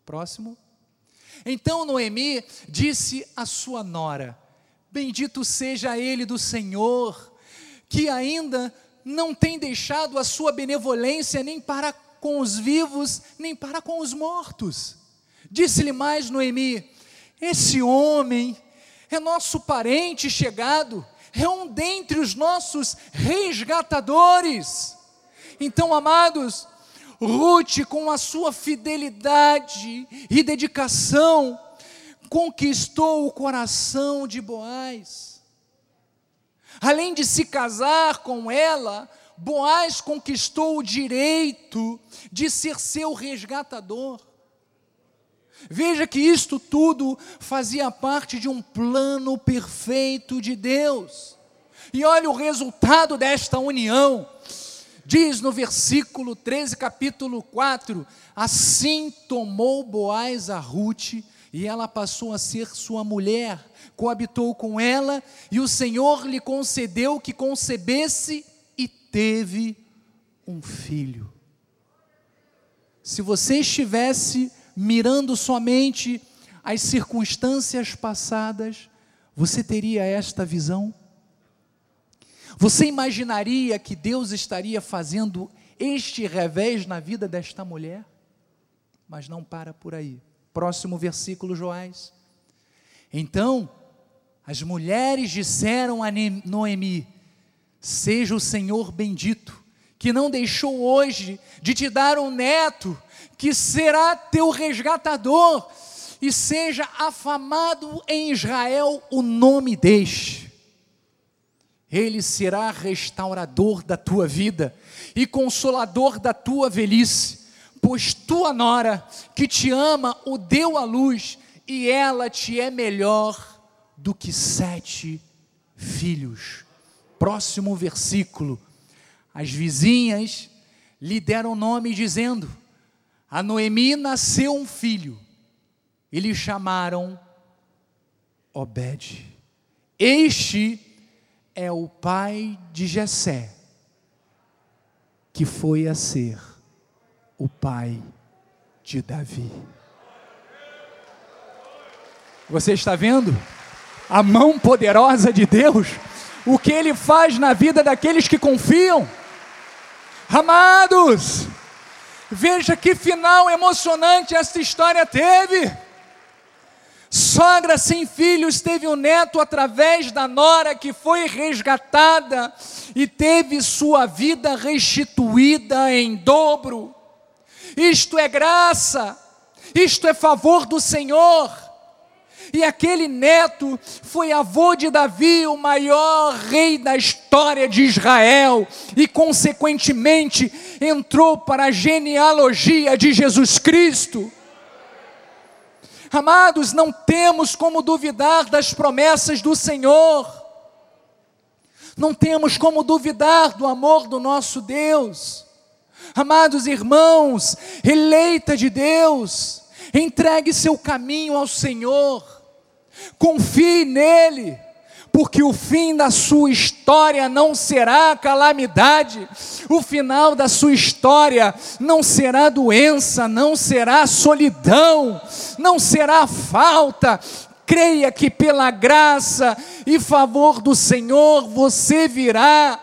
Próximo. Então Noemi disse à sua nora: Bendito seja ele do Senhor, que ainda não tem deixado a sua benevolência nem para com os vivos, nem para com os mortos. Disse-lhe mais Noemi: Esse homem é nosso parente chegado, é um dentre os nossos resgatadores. Então, amados, Ruth, com a sua fidelidade e dedicação, conquistou o coração de Boaz. Além de se casar com ela, Boaz conquistou o direito de ser seu resgatador. Veja que isto tudo fazia parte de um plano perfeito de Deus. E olha o resultado desta união. Diz no versículo 13, capítulo 4: Assim tomou Boaz a Ruth, e ela passou a ser sua mulher, coabitou com ela, e o Senhor lhe concedeu que concebesse e teve um filho. Se você estivesse mirando somente as circunstâncias passadas, você teria esta visão? Você imaginaria que Deus estaria fazendo este revés na vida desta mulher? Mas não para por aí. Próximo versículo, Joás. Então, as mulheres disseram a Noemi: Seja o Senhor bendito, que não deixou hoje de te dar um neto, que será teu resgatador, e seja afamado em Israel o nome deste. Ele será restaurador da tua vida e consolador da tua velhice pois tua nora, que te ama, o deu à luz, e ela te é melhor do que sete filhos. Próximo versículo. As vizinhas lhe deram nome, dizendo: A Noemi nasceu um filho, e lhe chamaram Obed. Este é o pai de Jessé, que foi a ser o pai de Davi. Você está vendo? A mão poderosa de Deus, o que ele faz na vida daqueles que confiam. Amados, veja que final emocionante essa história teve. Sogra sem filhos teve um neto através da nora que foi resgatada e teve sua vida restituída em dobro isto é graça, isto é favor do Senhor. E aquele neto foi avô de Davi, o maior rei da história de Israel, e consequentemente entrou para a genealogia de Jesus Cristo. Amados, não temos como duvidar das promessas do Senhor, não temos como duvidar do amor do nosso Deus. Amados irmãos, eleita de Deus, entregue seu caminho ao Senhor, confie nele, porque o fim da sua história não será calamidade, o final da sua história não será doença, não será solidão, não será falta. Creia que pela graça e favor do Senhor você virá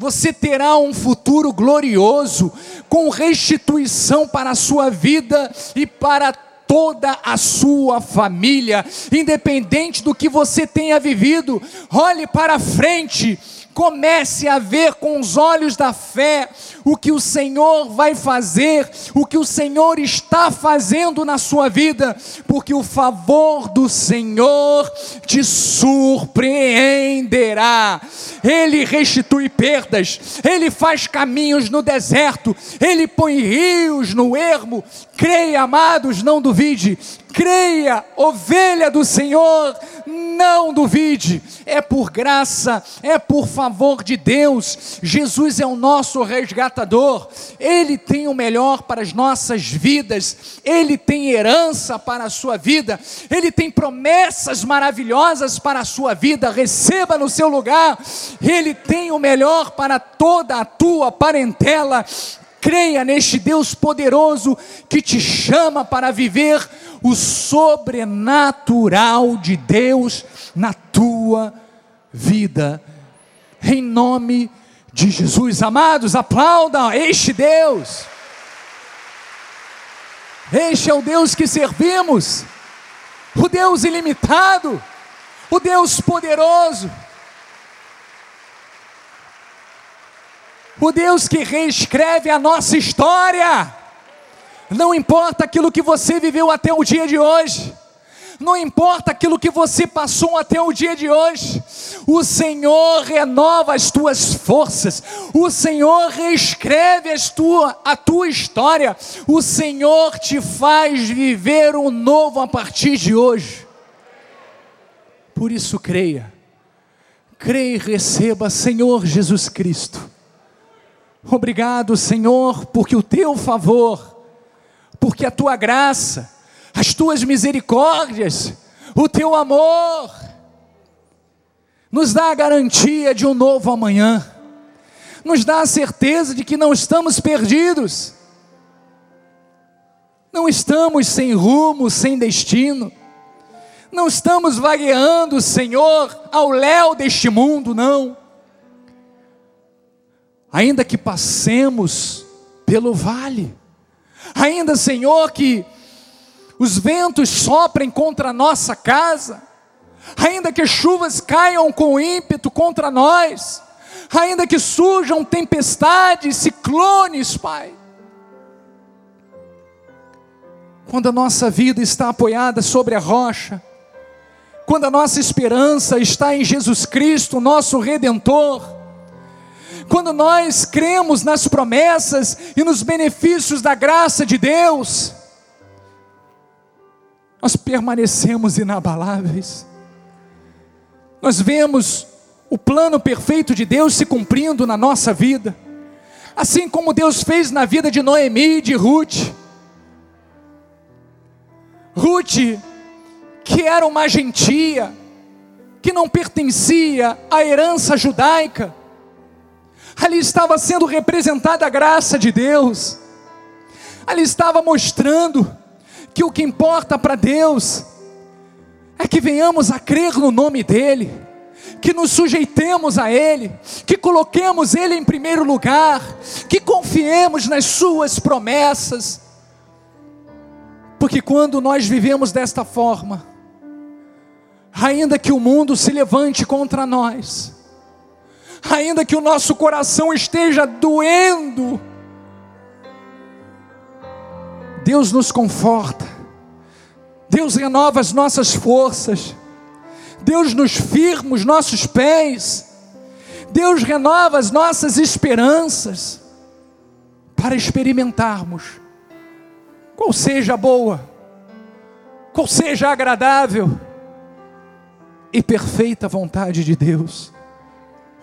você terá um futuro glorioso, com restituição para a sua vida e para toda a sua família, independente do que você tenha vivido. Olhe para frente comece a ver com os olhos da fé o que o Senhor vai fazer, o que o Senhor está fazendo na sua vida, porque o favor do Senhor te surpreenderá. Ele restitui perdas, ele faz caminhos no deserto, ele põe rios no ermo. Creia, amados, não duvide. Creia, ovelha do Senhor, Não duvide, é por graça, é por favor de Deus. Jesus é o nosso resgatador, Ele tem o melhor para as nossas vidas, Ele tem herança para a sua vida, Ele tem promessas maravilhosas para a sua vida. Receba no seu lugar, Ele tem o melhor para toda a tua parentela. Creia neste Deus poderoso que te chama para viver o sobrenatural de Deus na tua vida. Em nome de Jesus, amados, aplaudam este Deus. Este é o Deus que servimos, o Deus ilimitado, o Deus poderoso. o Deus que reescreve a nossa história. Não importa aquilo que você viveu até o dia de hoje, não importa aquilo que você passou até o dia de hoje, o Senhor renova as tuas forças, o Senhor reescreve as tua, a tua história, o Senhor te faz viver um novo a partir de hoje. Por isso, creia, creia e receba, Senhor Jesus Cristo. Obrigado, Senhor, porque o teu favor, porque a tua graça, as tuas misericórdias, o teu amor, nos dá a garantia de um novo amanhã, nos dá a certeza de que não estamos perdidos, não estamos sem rumo, sem destino, não estamos vagueando, Senhor, ao léu deste mundo, não. Ainda que passemos pelo vale, ainda, Senhor, que os ventos soprem contra a nossa casa, ainda que chuvas caiam com ímpeto contra nós, ainda que surjam tempestades, ciclones, Pai. Quando a nossa vida está apoiada sobre a rocha, quando a nossa esperança está em Jesus Cristo, nosso Redentor, quando nós cremos nas promessas e nos benefícios da graça de Deus, nós permanecemos inabaláveis. Nós vemos o plano perfeito de Deus se cumprindo na nossa vida, assim como Deus fez na vida de Noemi e de Ruth. Ruth, que era uma gentia, que não pertencia à herança judaica, ali estava sendo representada a graça de Deus, ali estava mostrando que o que importa para Deus é que venhamos a crer no nome dEle, que nos sujeitemos a Ele, que coloquemos Ele em primeiro lugar, que confiemos nas Suas promessas, porque quando nós vivemos desta forma, ainda que o mundo se levante contra nós, ainda que o nosso coração esteja doendo, Deus nos conforta, Deus renova as nossas forças, Deus nos firma os nossos pés, Deus renova as nossas esperanças, para experimentarmos, qual seja boa, qual seja agradável e perfeita vontade de Deus.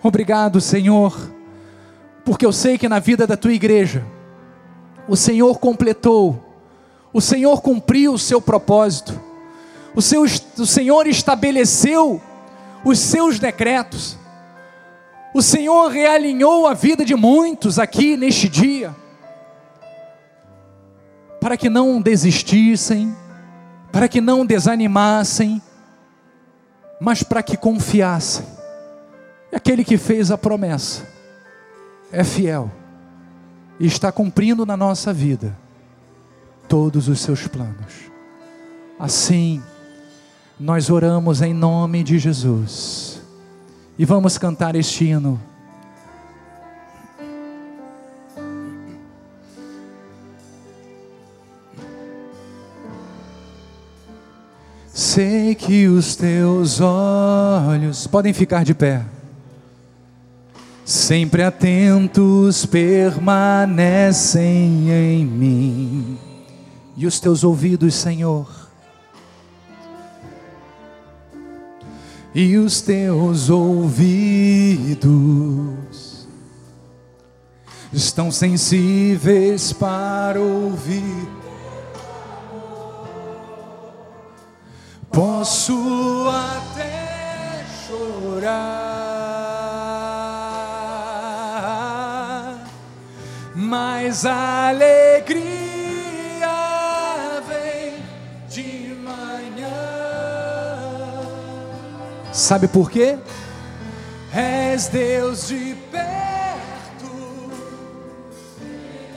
Obrigado, Senhor, porque eu sei que na vida da tua igreja, o Senhor completou, o Senhor cumpriu o seu propósito, o, seu, o Senhor estabeleceu os seus decretos, o Senhor realinhou a vida de muitos aqui neste dia, para que não desistissem, para que não desanimassem, mas para que confiassem aquele que fez a promessa é fiel e está cumprindo na nossa vida todos os seus planos. Assim, nós oramos em nome de Jesus e vamos cantar este hino. Sei que os teus olhos podem ficar de pé sempre atentos permanecem em mim. E os teus ouvidos, Senhor, e os teus ouvidos estão sensíveis para ouvir. Posso até chorar, mas a alegria vem de manhã. Sabe por quê? És Deus de perto,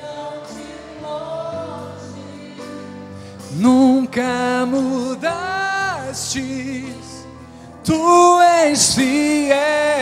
não de longe. Nunca mudaste, tu és fiel.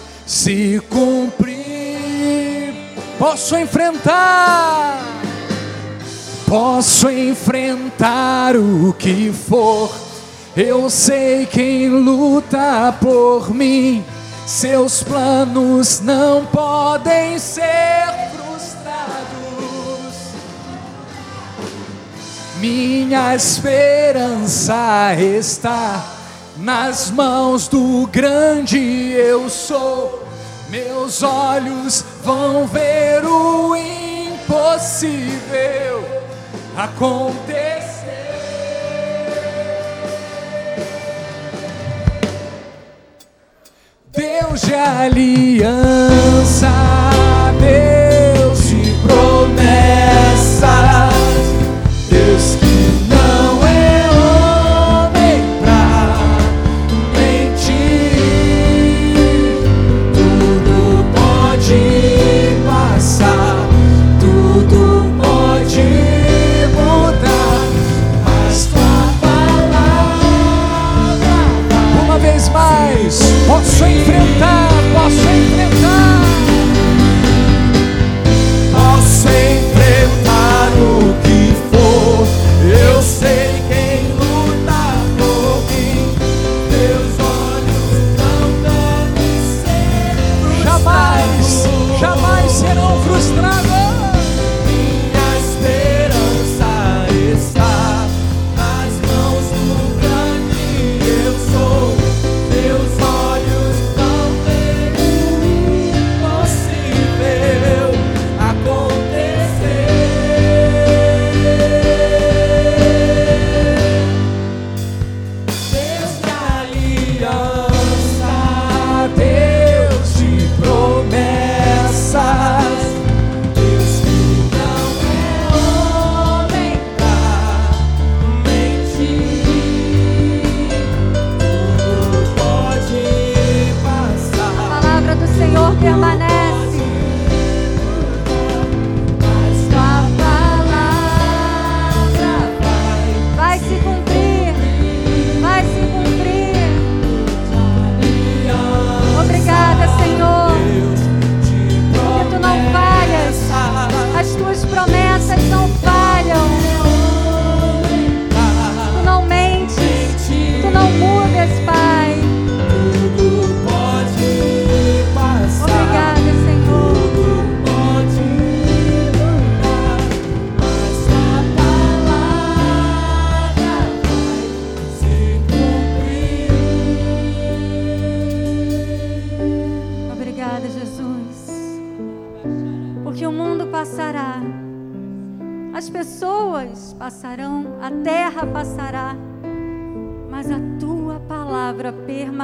se cumprir. Posso enfrentar, posso enfrentar o que for. Eu sei quem luta por mim. Seus planos não podem ser frustrados. Minha esperança está nas mãos do grande eu sou. Meus olhos vão ver o impossível acontecer. Deus de aliança, Deus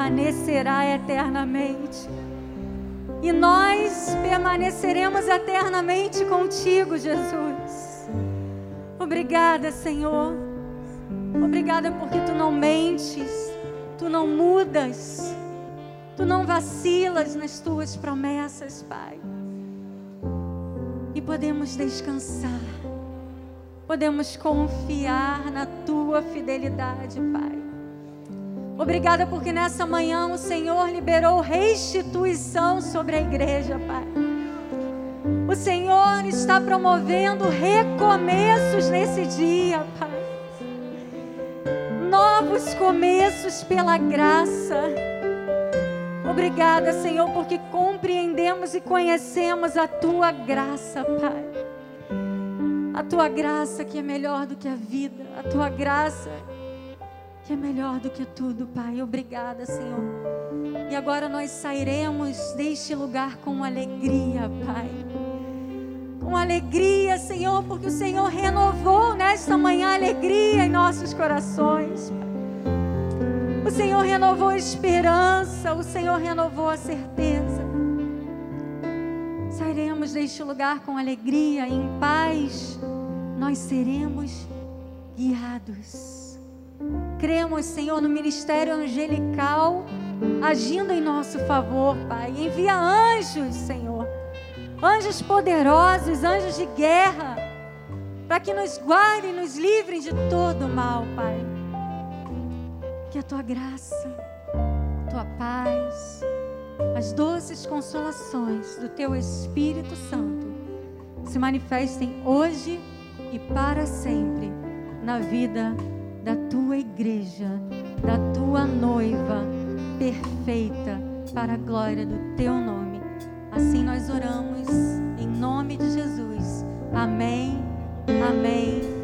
permanecerá eternamente. E nós permaneceremos eternamente contigo, Jesus. Obrigada, Senhor. Obrigada porque tu não mentes, tu não mudas. Tu não vacilas nas tuas promessas, Pai. E podemos descansar, podemos confiar na tua fidelidade, Pai. Obrigada porque nessa manhã o Senhor liberou restituição sobre a igreja, Pai. O Senhor está promovendo recomeços nesse dia, Pai. Novos começos pela graça. Obrigada, Senhor, porque compreendemos e conhecemos a tua graça, Pai. A tua graça que é melhor do que a vida, a tua graça que é melhor do que tudo, Pai. Obrigada, Senhor. E agora nós sairemos deste lugar com alegria, Pai. Com alegria, Senhor, porque o Senhor renovou nesta manhã alegria em nossos corações. O Senhor renovou a esperança, o Senhor renovou a certeza. Sairemos deste lugar com alegria, em paz, nós seremos guiados. Cremos, Senhor, no ministério angelical agindo em nosso favor, Pai. Envia anjos, Senhor. Anjos poderosos, anjos de guerra, para que nos guardem, nos livrem de todo mal, Pai. Que a tua graça, a tua paz, as doces consolações do teu Espírito Santo se manifestem hoje e para sempre na vida da tua igreja, da tua noiva perfeita para a glória do teu nome. Assim nós oramos em nome de Jesus. Amém. Amém